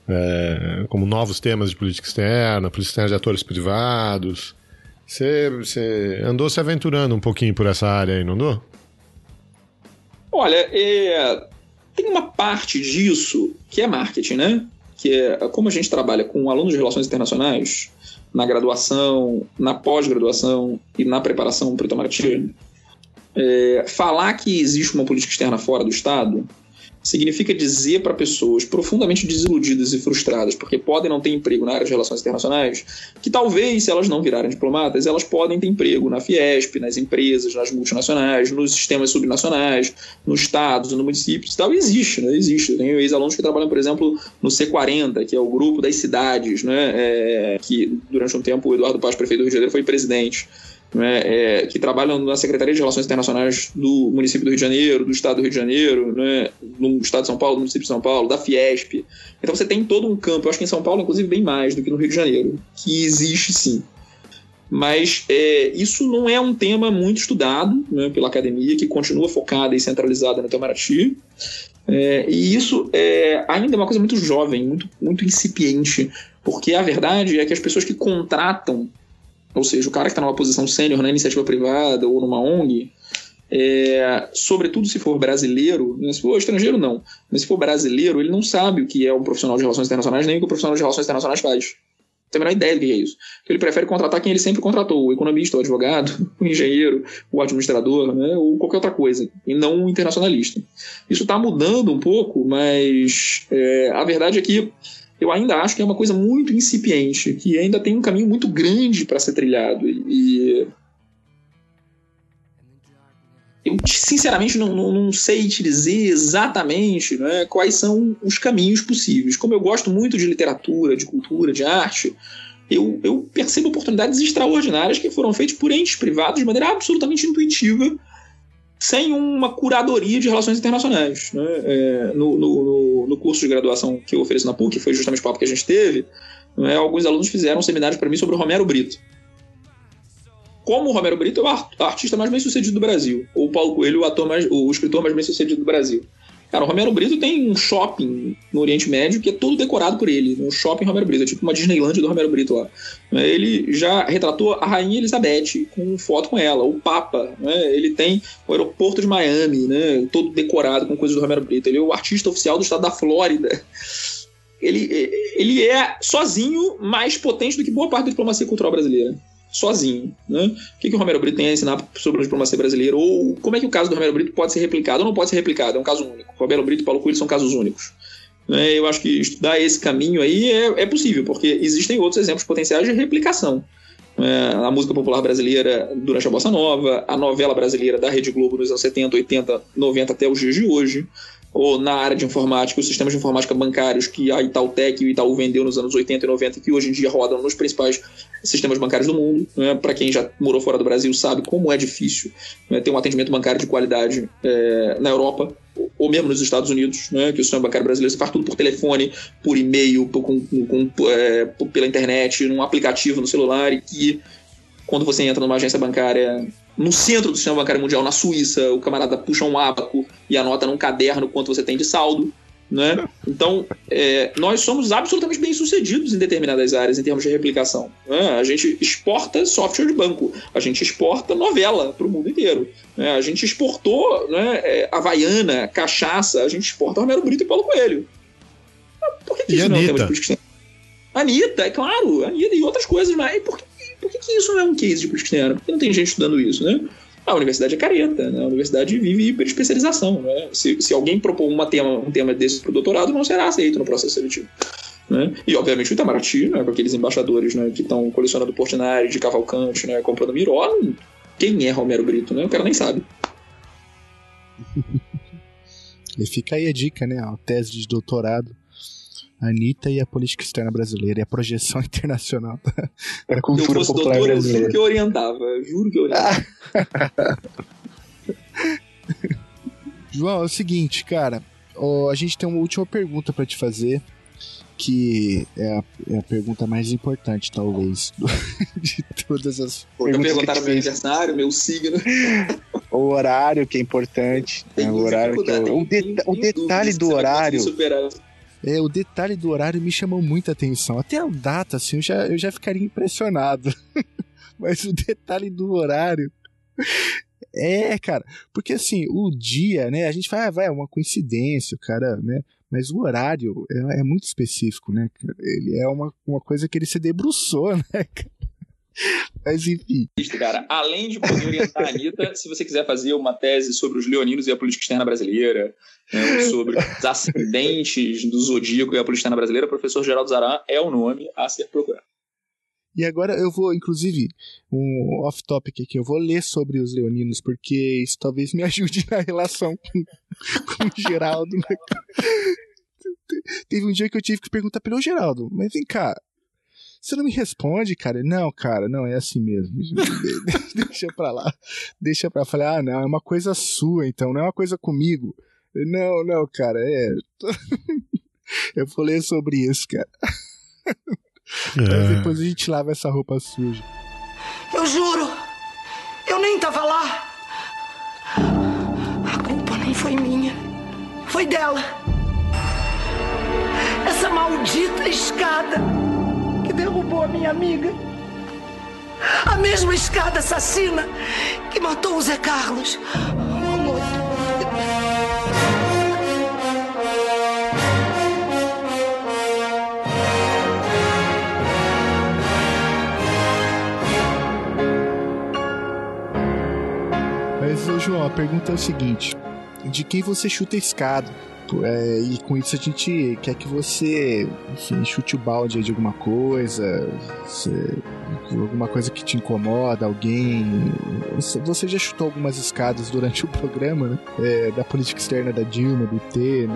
É, como novos temas de política externa, política externa de atores privados. Você, você andou se aventurando um pouquinho por essa área aí, não andou? Olha, é, tem uma parte disso que é marketing, né? Que é como a gente trabalha com alunos de relações internacionais na graduação, na pós-graduação e na preparação para o Itamaraty, é, falar que existe uma política externa fora do Estado significa dizer para pessoas profundamente desiludidas e frustradas, porque podem não ter emprego na área de relações internacionais, que talvez, se elas não virarem diplomatas, elas podem ter emprego na Fiesp, nas empresas, nas multinacionais, nos sistemas subnacionais, nos estados, no municípios. E existe, né? Existe. Eu tenho ex-alunos que trabalham, por exemplo, no C40, que é o grupo das cidades, né? É, que durante um tempo o Eduardo Paz, prefeito do Rio de Janeiro, foi presidente né, é, que trabalham na Secretaria de Relações Internacionais do município do Rio de Janeiro, do Estado do Rio de Janeiro, né, no Estado de São Paulo, no município de São Paulo, da Fiesp. Então você tem todo um campo, eu acho que em São Paulo, inclusive, bem mais do que no Rio de Janeiro, que existe sim. Mas é, isso não é um tema muito estudado né, pela academia, que continua focada e centralizada no Itamaraty. É, e isso é, ainda é uma coisa muito jovem, muito, muito incipiente, porque a verdade é que as pessoas que contratam ou seja, o cara que está numa posição sênior na iniciativa privada ou numa ONG, é, sobretudo se for brasileiro, né, se for estrangeiro não, mas se for brasileiro, ele não sabe o que é um profissional de relações internacionais, nem o que o profissional de relações internacionais faz. Não tem a menor ideia do que é isso. Então, ele prefere contratar quem ele sempre contratou, o economista, o advogado, o engenheiro, o administrador, né, ou qualquer outra coisa, e não o internacionalista. Isso está mudando um pouco, mas é, a verdade é que eu ainda acho que é uma coisa muito incipiente, que ainda tem um caminho muito grande para ser trilhado. E. Eu, sinceramente, não, não, não, sei te dizer exatamente né, quais são os caminhos possíveis. Como eu gosto muito de literatura, de cultura, de arte, eu, eu percebo oportunidades extraordinárias que foram feitas por entes privados de maneira absolutamente intuitiva sem uma curadoria de relações internacionais. Né? É, no, no, no, curso de graduação que eu ofereço na PUC, que foi justamente o papo que a gente teve, né, alguns alunos fizeram um seminário para mim sobre o Romero Brito. Como o Romero Brito é o artista mais bem sucedido do Brasil, ou o Paulo Coelho, o, ator mais, o escritor mais bem sucedido do Brasil. Cara, o Romero Brito tem um shopping no Oriente Médio que é todo decorado por ele. Um shopping Romero Brito, é tipo uma Disneyland do Romero Brito lá. Ele já retratou a Rainha Elizabeth com foto com ela, o Papa, né? Ele tem o aeroporto de Miami, né? Todo decorado com coisas do Romero Brito. Ele é o artista oficial do estado da Flórida. Ele, ele é sozinho mais potente do que boa parte da diplomacia cultural brasileira sozinho. Né? O que, que o Romero Brito tem a ensinar sobre a diplomacia brasileira? Ou como é que o caso do Romero Brito pode ser replicado ou não pode ser replicado? É um caso único. Romero Brito e Paulo Coelho são casos únicos. Né? Eu acho que estudar esse caminho aí é, é possível, porque existem outros exemplos potenciais de replicação. É, a música popular brasileira durante a Bossa Nova, a novela brasileira da Rede Globo nos anos 70, 80, 90 até os dias de hoje, ou na área de informática, os sistemas de informática bancários que a Itautec e o Itaú vendeu nos anos 80 e 90, que hoje em dia rodam nos principais sistemas bancários do mundo. Né? Para quem já morou fora do Brasil sabe como é difícil né? ter um atendimento bancário de qualidade é, na Europa ou mesmo nos Estados Unidos, né, que o sistema bancário brasileiro faz tudo por telefone, por e-mail, por, com, com, é, pela internet, num aplicativo no celular, e que quando você entra numa agência bancária no centro do sistema bancário mundial, na Suíça, o camarada puxa um abaco e anota num caderno quanto você tem de saldo. Né? Então, é, nós somos absolutamente bem-sucedidos em determinadas áreas em termos de replicação. Né? A gente exporta software de banco, a gente exporta novela para o mundo inteiro. Né? A gente exportou né, é, Havaiana, cachaça, a gente exporta Romero Brito e Paulo Coelho. Por que, que isso não é um tema Anitta? de política? Anitta, é claro, Anitta e outras coisas, mas por que, por que, que isso não é um case de externa? Por que não tem gente estudando isso, né? A universidade é careta, né? A universidade vive hiperespecialização, né? Se, se alguém propor uma tema, um tema desse para o doutorado, não será aceito no processo seletivo. Né? E, obviamente, o Itamaraty, né, com aqueles embaixadores né, que estão colecionando Portinari de Cavalcante, né, comprando Miró, quem é Romero Brito, né? O cara nem sabe. E fica aí a dica, né? A tese de doutorado. A Anitta e a política externa brasileira e a projeção internacional da, da Se eu cultura popular doutor, eu juro brasileira. que eu orientava. eu Juro que eu orientava. João, é o seguinte, cara. ó, a gente tem uma última pergunta pra te fazer. Que é a, é a pergunta mais importante, talvez, do- de todas as perguntas perguntaram meu aniversário, meu signo. O horário que é importante. É, o horário que é, o, deta- o detalhe do horário. É, o detalhe do horário me chamou muita atenção. Até a data, assim, eu já, eu já ficaria impressionado. Mas o detalhe do horário. É, cara, porque assim, o dia, né? A gente fala, ah, vai, é uma coincidência, o cara, né? Mas o horário é, é muito específico, né? Ele é uma, uma coisa que ele se debruçou, né? Mas enfim. Cara, além de poder orientar a Anitta, se você quiser fazer uma tese sobre os leoninos e a política externa brasileira, né, sobre os ascendentes do zodíaco e a política externa brasileira, o professor Geraldo Zaran é o nome a ser procurado. E agora eu vou, inclusive, um off-topic aqui, eu vou ler sobre os leoninos, porque isso talvez me ajude na relação com, com o Geraldo. né? Teve um dia que eu tive que perguntar pelo Geraldo, mas vem cá, você não me responde, cara? Não, cara, não, é assim mesmo. deixa pra lá. Deixa pra lá. Falei, ah, não, é uma coisa sua, então, não é uma coisa comigo. Não, não, cara, é. Eu vou ler sobre isso, cara. Mas depois a gente lava essa roupa suja. Eu juro, eu nem tava lá. A culpa nem foi minha, foi dela. Essa maldita escada que derrubou a minha amiga. A mesma escada assassina que matou o Zé Carlos. Mas, João, a pergunta é o seguinte: de quem você chuta a escada? Pô, é, e com isso a gente quer que você, enfim, chute o balde de alguma coisa, alguma coisa que te incomoda, alguém. Você, você já chutou algumas escadas durante o programa, né? É, da política externa da Dilma, do Temer,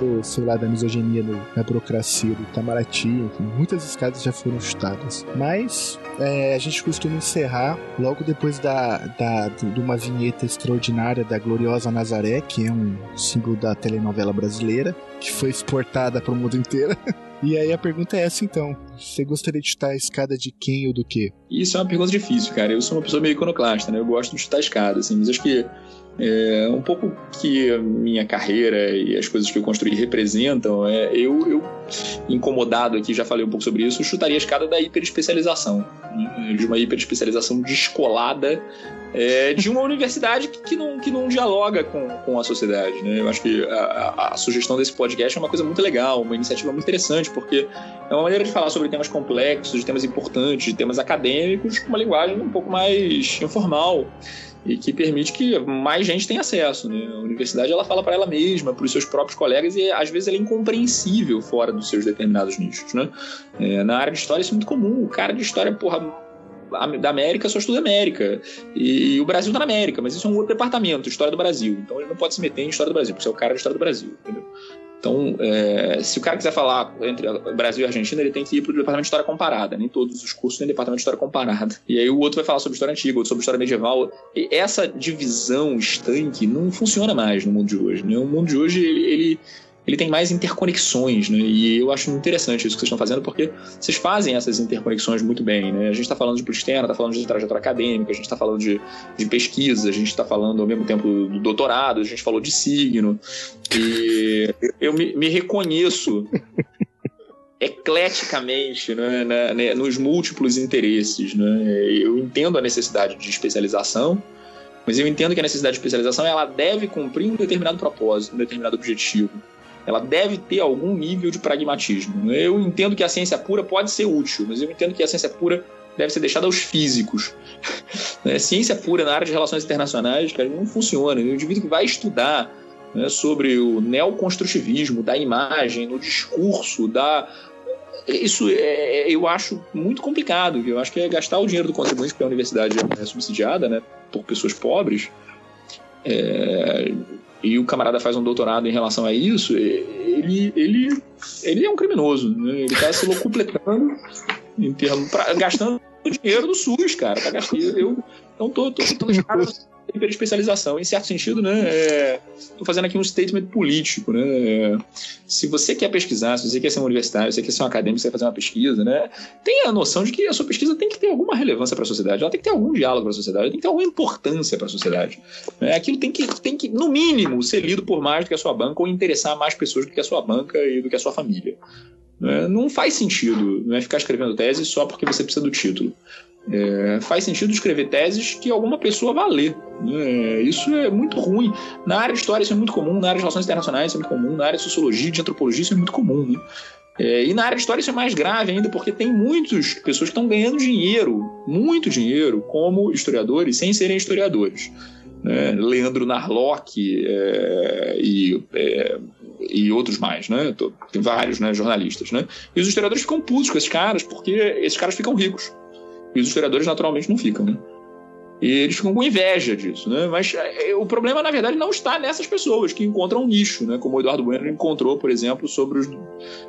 do, sei lá, da misoginia no- na burocracia do Itamaraty, enfim, muitas escadas já foram chutadas. Mas é, a gente costuma encerrar logo depois da, da, de uma vinheta extraordinária da Gloriosa Nazaré, que é um símbolo da telenovela brasileira, que foi exportada para o mundo inteiro. E aí a pergunta é essa então: você gostaria de chutar a escada de quem ou do quê? Isso é uma pergunta difícil, cara. Eu sou uma pessoa meio iconoclasta, né? Eu gosto de chutar a escada, assim, mas acho que é, um pouco que a minha carreira e as coisas que eu construí representam, é, eu, eu, incomodado aqui, já falei um pouco sobre isso, chutaria a escada da hiperespecialização. né? De uma hiperespecialização descolada é, de uma universidade que, que não, que não dialoga com, com a sociedade. Né? Eu acho que a, a- sugestão desse podcast é uma coisa muito legal, uma iniciativa muito interessante, porque é uma maneira de falar sobre temas complexos, de temas importantes, de temas acadêmicos, com uma linguagem um pouco mais informal e que permite que mais gente tenha acesso. Né? A universidade ela fala para ela mesma, para os seus próprios colegas e às vezes ela é incompreensível fora dos seus determinados nichos. Né? É, na área de história isso é muito comum. O cara de história, porra, da América só estuda América. E, o Brasil tá na América, mas isso é um outro departamento, História do Brasil. Então ele não pode se meter em História do Brasil, porque você é o cara de História do Brasil, entendeu? Então, é, se o cara quiser falar entre Brasil e Argentina, ele tem que ir para o departamento de História Comparada. Nem todos os cursos têm departamento de História Comparada. E aí o outro vai falar sobre História Antiga, outro sobre História Medieval. E essa divisão estanque não funciona mais no mundo de hoje. Né? O mundo de hoje, ele, ele ele tem mais interconexões, né? E eu acho interessante isso que vocês estão fazendo, porque vocês fazem essas interconexões muito bem, né? A gente está falando de política externa, está falando de trajetória acadêmica, a gente está falando de, de pesquisa, a gente está falando ao mesmo tempo do doutorado, a gente falou de signo. E eu me, me reconheço ecleticamente né, né, né, nos múltiplos interesses. Né? Eu entendo a necessidade de especialização, mas eu entendo que a necessidade de especialização ela deve cumprir um determinado propósito, um determinado objetivo. Ela deve ter algum nível de pragmatismo. Eu entendo que a ciência pura pode ser útil, mas eu entendo que a ciência pura deve ser deixada aos físicos. Né? ciência pura na área de relações internacionais cara, não funciona. O indivíduo que vai estudar né, sobre o neoconstrutivismo da imagem, no discurso, da isso é, eu acho muito complicado. Eu acho que é gastar o dinheiro do contribuinte, porque a universidade é subsidiada né, por pessoas pobres. É, e o camarada faz um doutorado em relação a isso, ele, ele, ele é um criminoso. Né? Ele está se locupletando em termos, pra, gastando o dinheiro do SUS, cara. Tá gastando, eu, então tô, tô, tô, tô hiperespecialização. Em certo sentido, né, estou é, fazendo aqui um statement político. Né, é, se você quer pesquisar, se você quer ser um universitário, se você quer ser um acadêmico, você quer fazer uma pesquisa, né, tenha a noção de que a sua pesquisa tem que ter alguma relevância para a sociedade, ela tem que ter algum diálogo para a sociedade, tem que ter alguma importância para a sociedade. Né, aquilo tem que, tem que, no mínimo, ser lido por mais do que a sua banca ou interessar mais pessoas do que a sua banca e do que a sua família. Né, não faz sentido né, ficar escrevendo tese só porque você precisa do título. É, faz sentido escrever teses que alguma pessoa vá ler. É, isso é muito ruim. Na área de história isso é muito comum, na área de relações internacionais isso é muito comum, na área de sociologia, de antropologia isso é muito comum. Né? É, e na área de história isso é mais grave ainda, porque tem muitas pessoas que estão ganhando dinheiro, muito dinheiro, como historiadores, sem serem historiadores. Né? Leandro Narlock é, e, é, e outros mais, né? Tem vários né, jornalistas. Né? E os historiadores ficam putos com esses caras, porque esses caras ficam ricos. E os historiadores naturalmente não ficam, né? E eles ficam com inveja disso, né? Mas é, o problema, na verdade, não está nessas pessoas que encontram um nicho, né? Como o Eduardo Bueno encontrou, por exemplo, sobre os,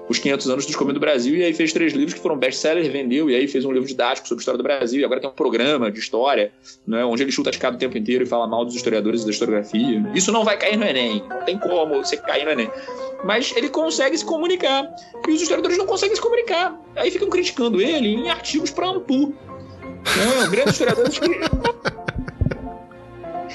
os 500 anos do descobrimento do Brasil, e aí fez três livros que foram best-sellers, vendeu, e aí fez um livro didático sobre a história do Brasil, e agora tem um programa de história, né? Onde ele chuta de cada o tempo inteiro e fala mal dos historiadores e da historiografia. Isso não vai cair no Enem, não tem como você cair no Enem. Mas ele consegue se comunicar, e os historiadores não conseguem se comunicar. Aí ficam criticando ele em artigos para Ampu, não, grandes historiadores que.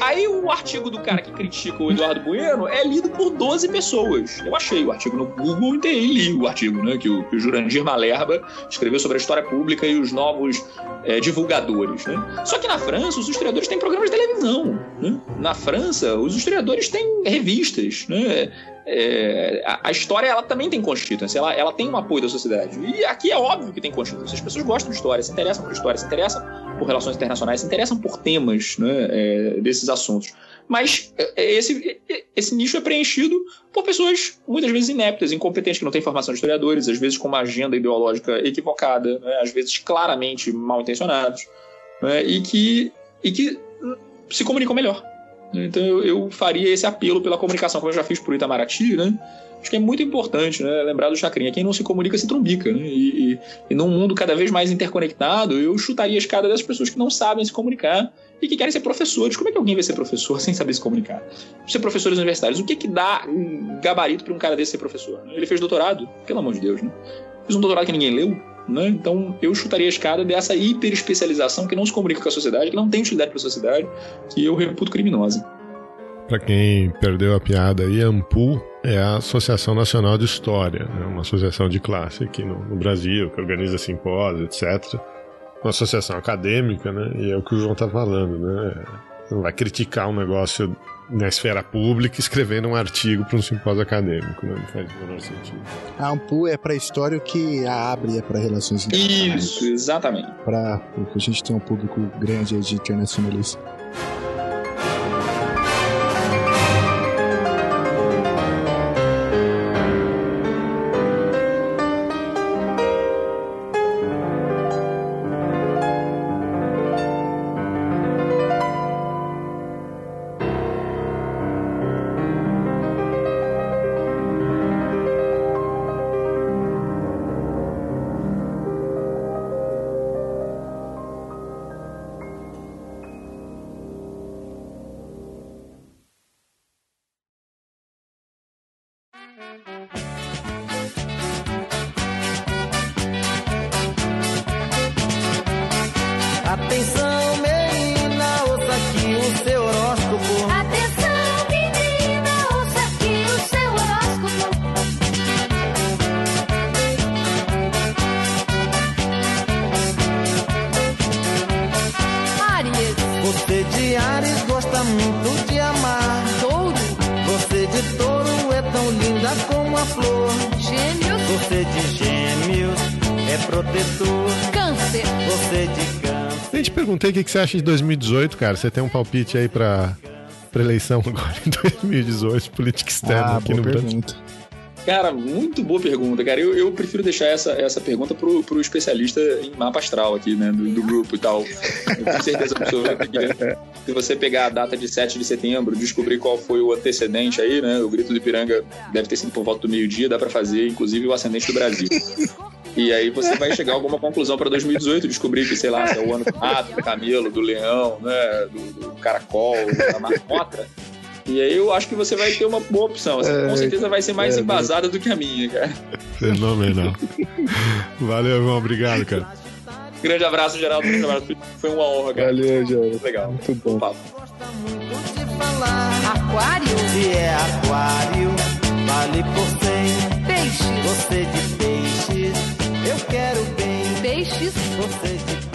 Aí o artigo do cara que critica o Eduardo Bueno é lido por 12 pessoas. Eu achei o artigo no Google e li o artigo, né? Que o, que o Jurandir Malerba escreveu sobre a história pública e os novos é, divulgadores. Né? Só que na França, os historiadores têm programas de televisão. Né? Na França, os historiadores têm revistas. Né? É, a, história ela também tem constituinte, ela, ela tem um apoio da sociedade. E aqui é óbvio que tem constituinte. As pessoas gostam de história, se interessam por história, se interessam por relações internacionais, se interessam por temas né, é, desses assuntos. Mas é, é, esse, esse nicho é preenchido por pessoas muitas vezes ineptas, incompetentes, que não têm formação de historiadores, às vezes com uma agenda ideológica equivocada, né, às vezes claramente mal intencionados, né, e, que, e que se comunicam melhor. Então eu, eu, faria esse apelo pela comunicação, como eu já fiz por Itamaraty, né? Acho que é muito importante, né? Lembrar do Chacrinha. Quem não se comunica se trumbica, né? E, e, e num mundo cada vez mais interconectado, eu chutaria a escada dessas pessoas que não sabem se comunicar e que querem ser professores. Como é que alguém vai ser professor sem saber se comunicar? Ser professores universitários, o que que dá gabarito para um cara desse ser professor? Ele fez doutorado? Pelo amor de Deus, né? Fez um doutorado que ninguém leu? Né? Então eu chutaria a escada dessa hiper especialização que não se comunica com a sociedade, que não tem utilidade para a sociedade, que eu reputo criminosa. Para quem perdeu a piada aí, a AMPU é a Associação Nacional de História, é uma associação de classe aqui no, no Brasil, que organiza simpósios, etc. Uma associação acadêmica, né? E é o que o João está falando, né? Não vai criticar um negócio na esfera pública escrevendo um artigo para um simpósio acadêmico, né? não faz o menor sentido. A AMPU é para história o que a ABRE é para relações internacionais. Isso, exatamente. Para porque a gente tem um público grande de internacionalistas. Que que você acha de 2018, cara. Você tem um palpite aí pra, pra eleição agora em 2018, política externa Ah, aqui no Brasil? pergunta. Cara, muito boa pergunta, cara. Eu, eu prefiro deixar essa, essa pergunta pro, pro especialista em mapa astral aqui, né, do, do grupo e tal. Eu tenho certeza absoluta que se você pegar a data de 7 de setembro, descobrir qual foi o antecedente aí, né, o grito do Ipiranga deve ter sido por volta do meio-dia, dá pra fazer, inclusive, o ascendente do Brasil. E aí você vai chegar a alguma conclusão para 2018, descobrir que, sei lá, se é o ano do rato, do camelo, do leão, né, do, do caracol, da marmota. E aí eu acho que você vai ter uma boa opção. Assim, com É, certeza vai ser mais é, embasada do que a minha, cara. Fenomenal. Valeu, irmão. Obrigado, cara. Grande abraço, Geraldo. Grande abraço. Foi uma honra, cara. Valeu, João. Legal. Muito bom. Papo. Aquário. Se é aquário, vale por cem. Peixe. Você de peixes, eu quero bem. Peixes. Você de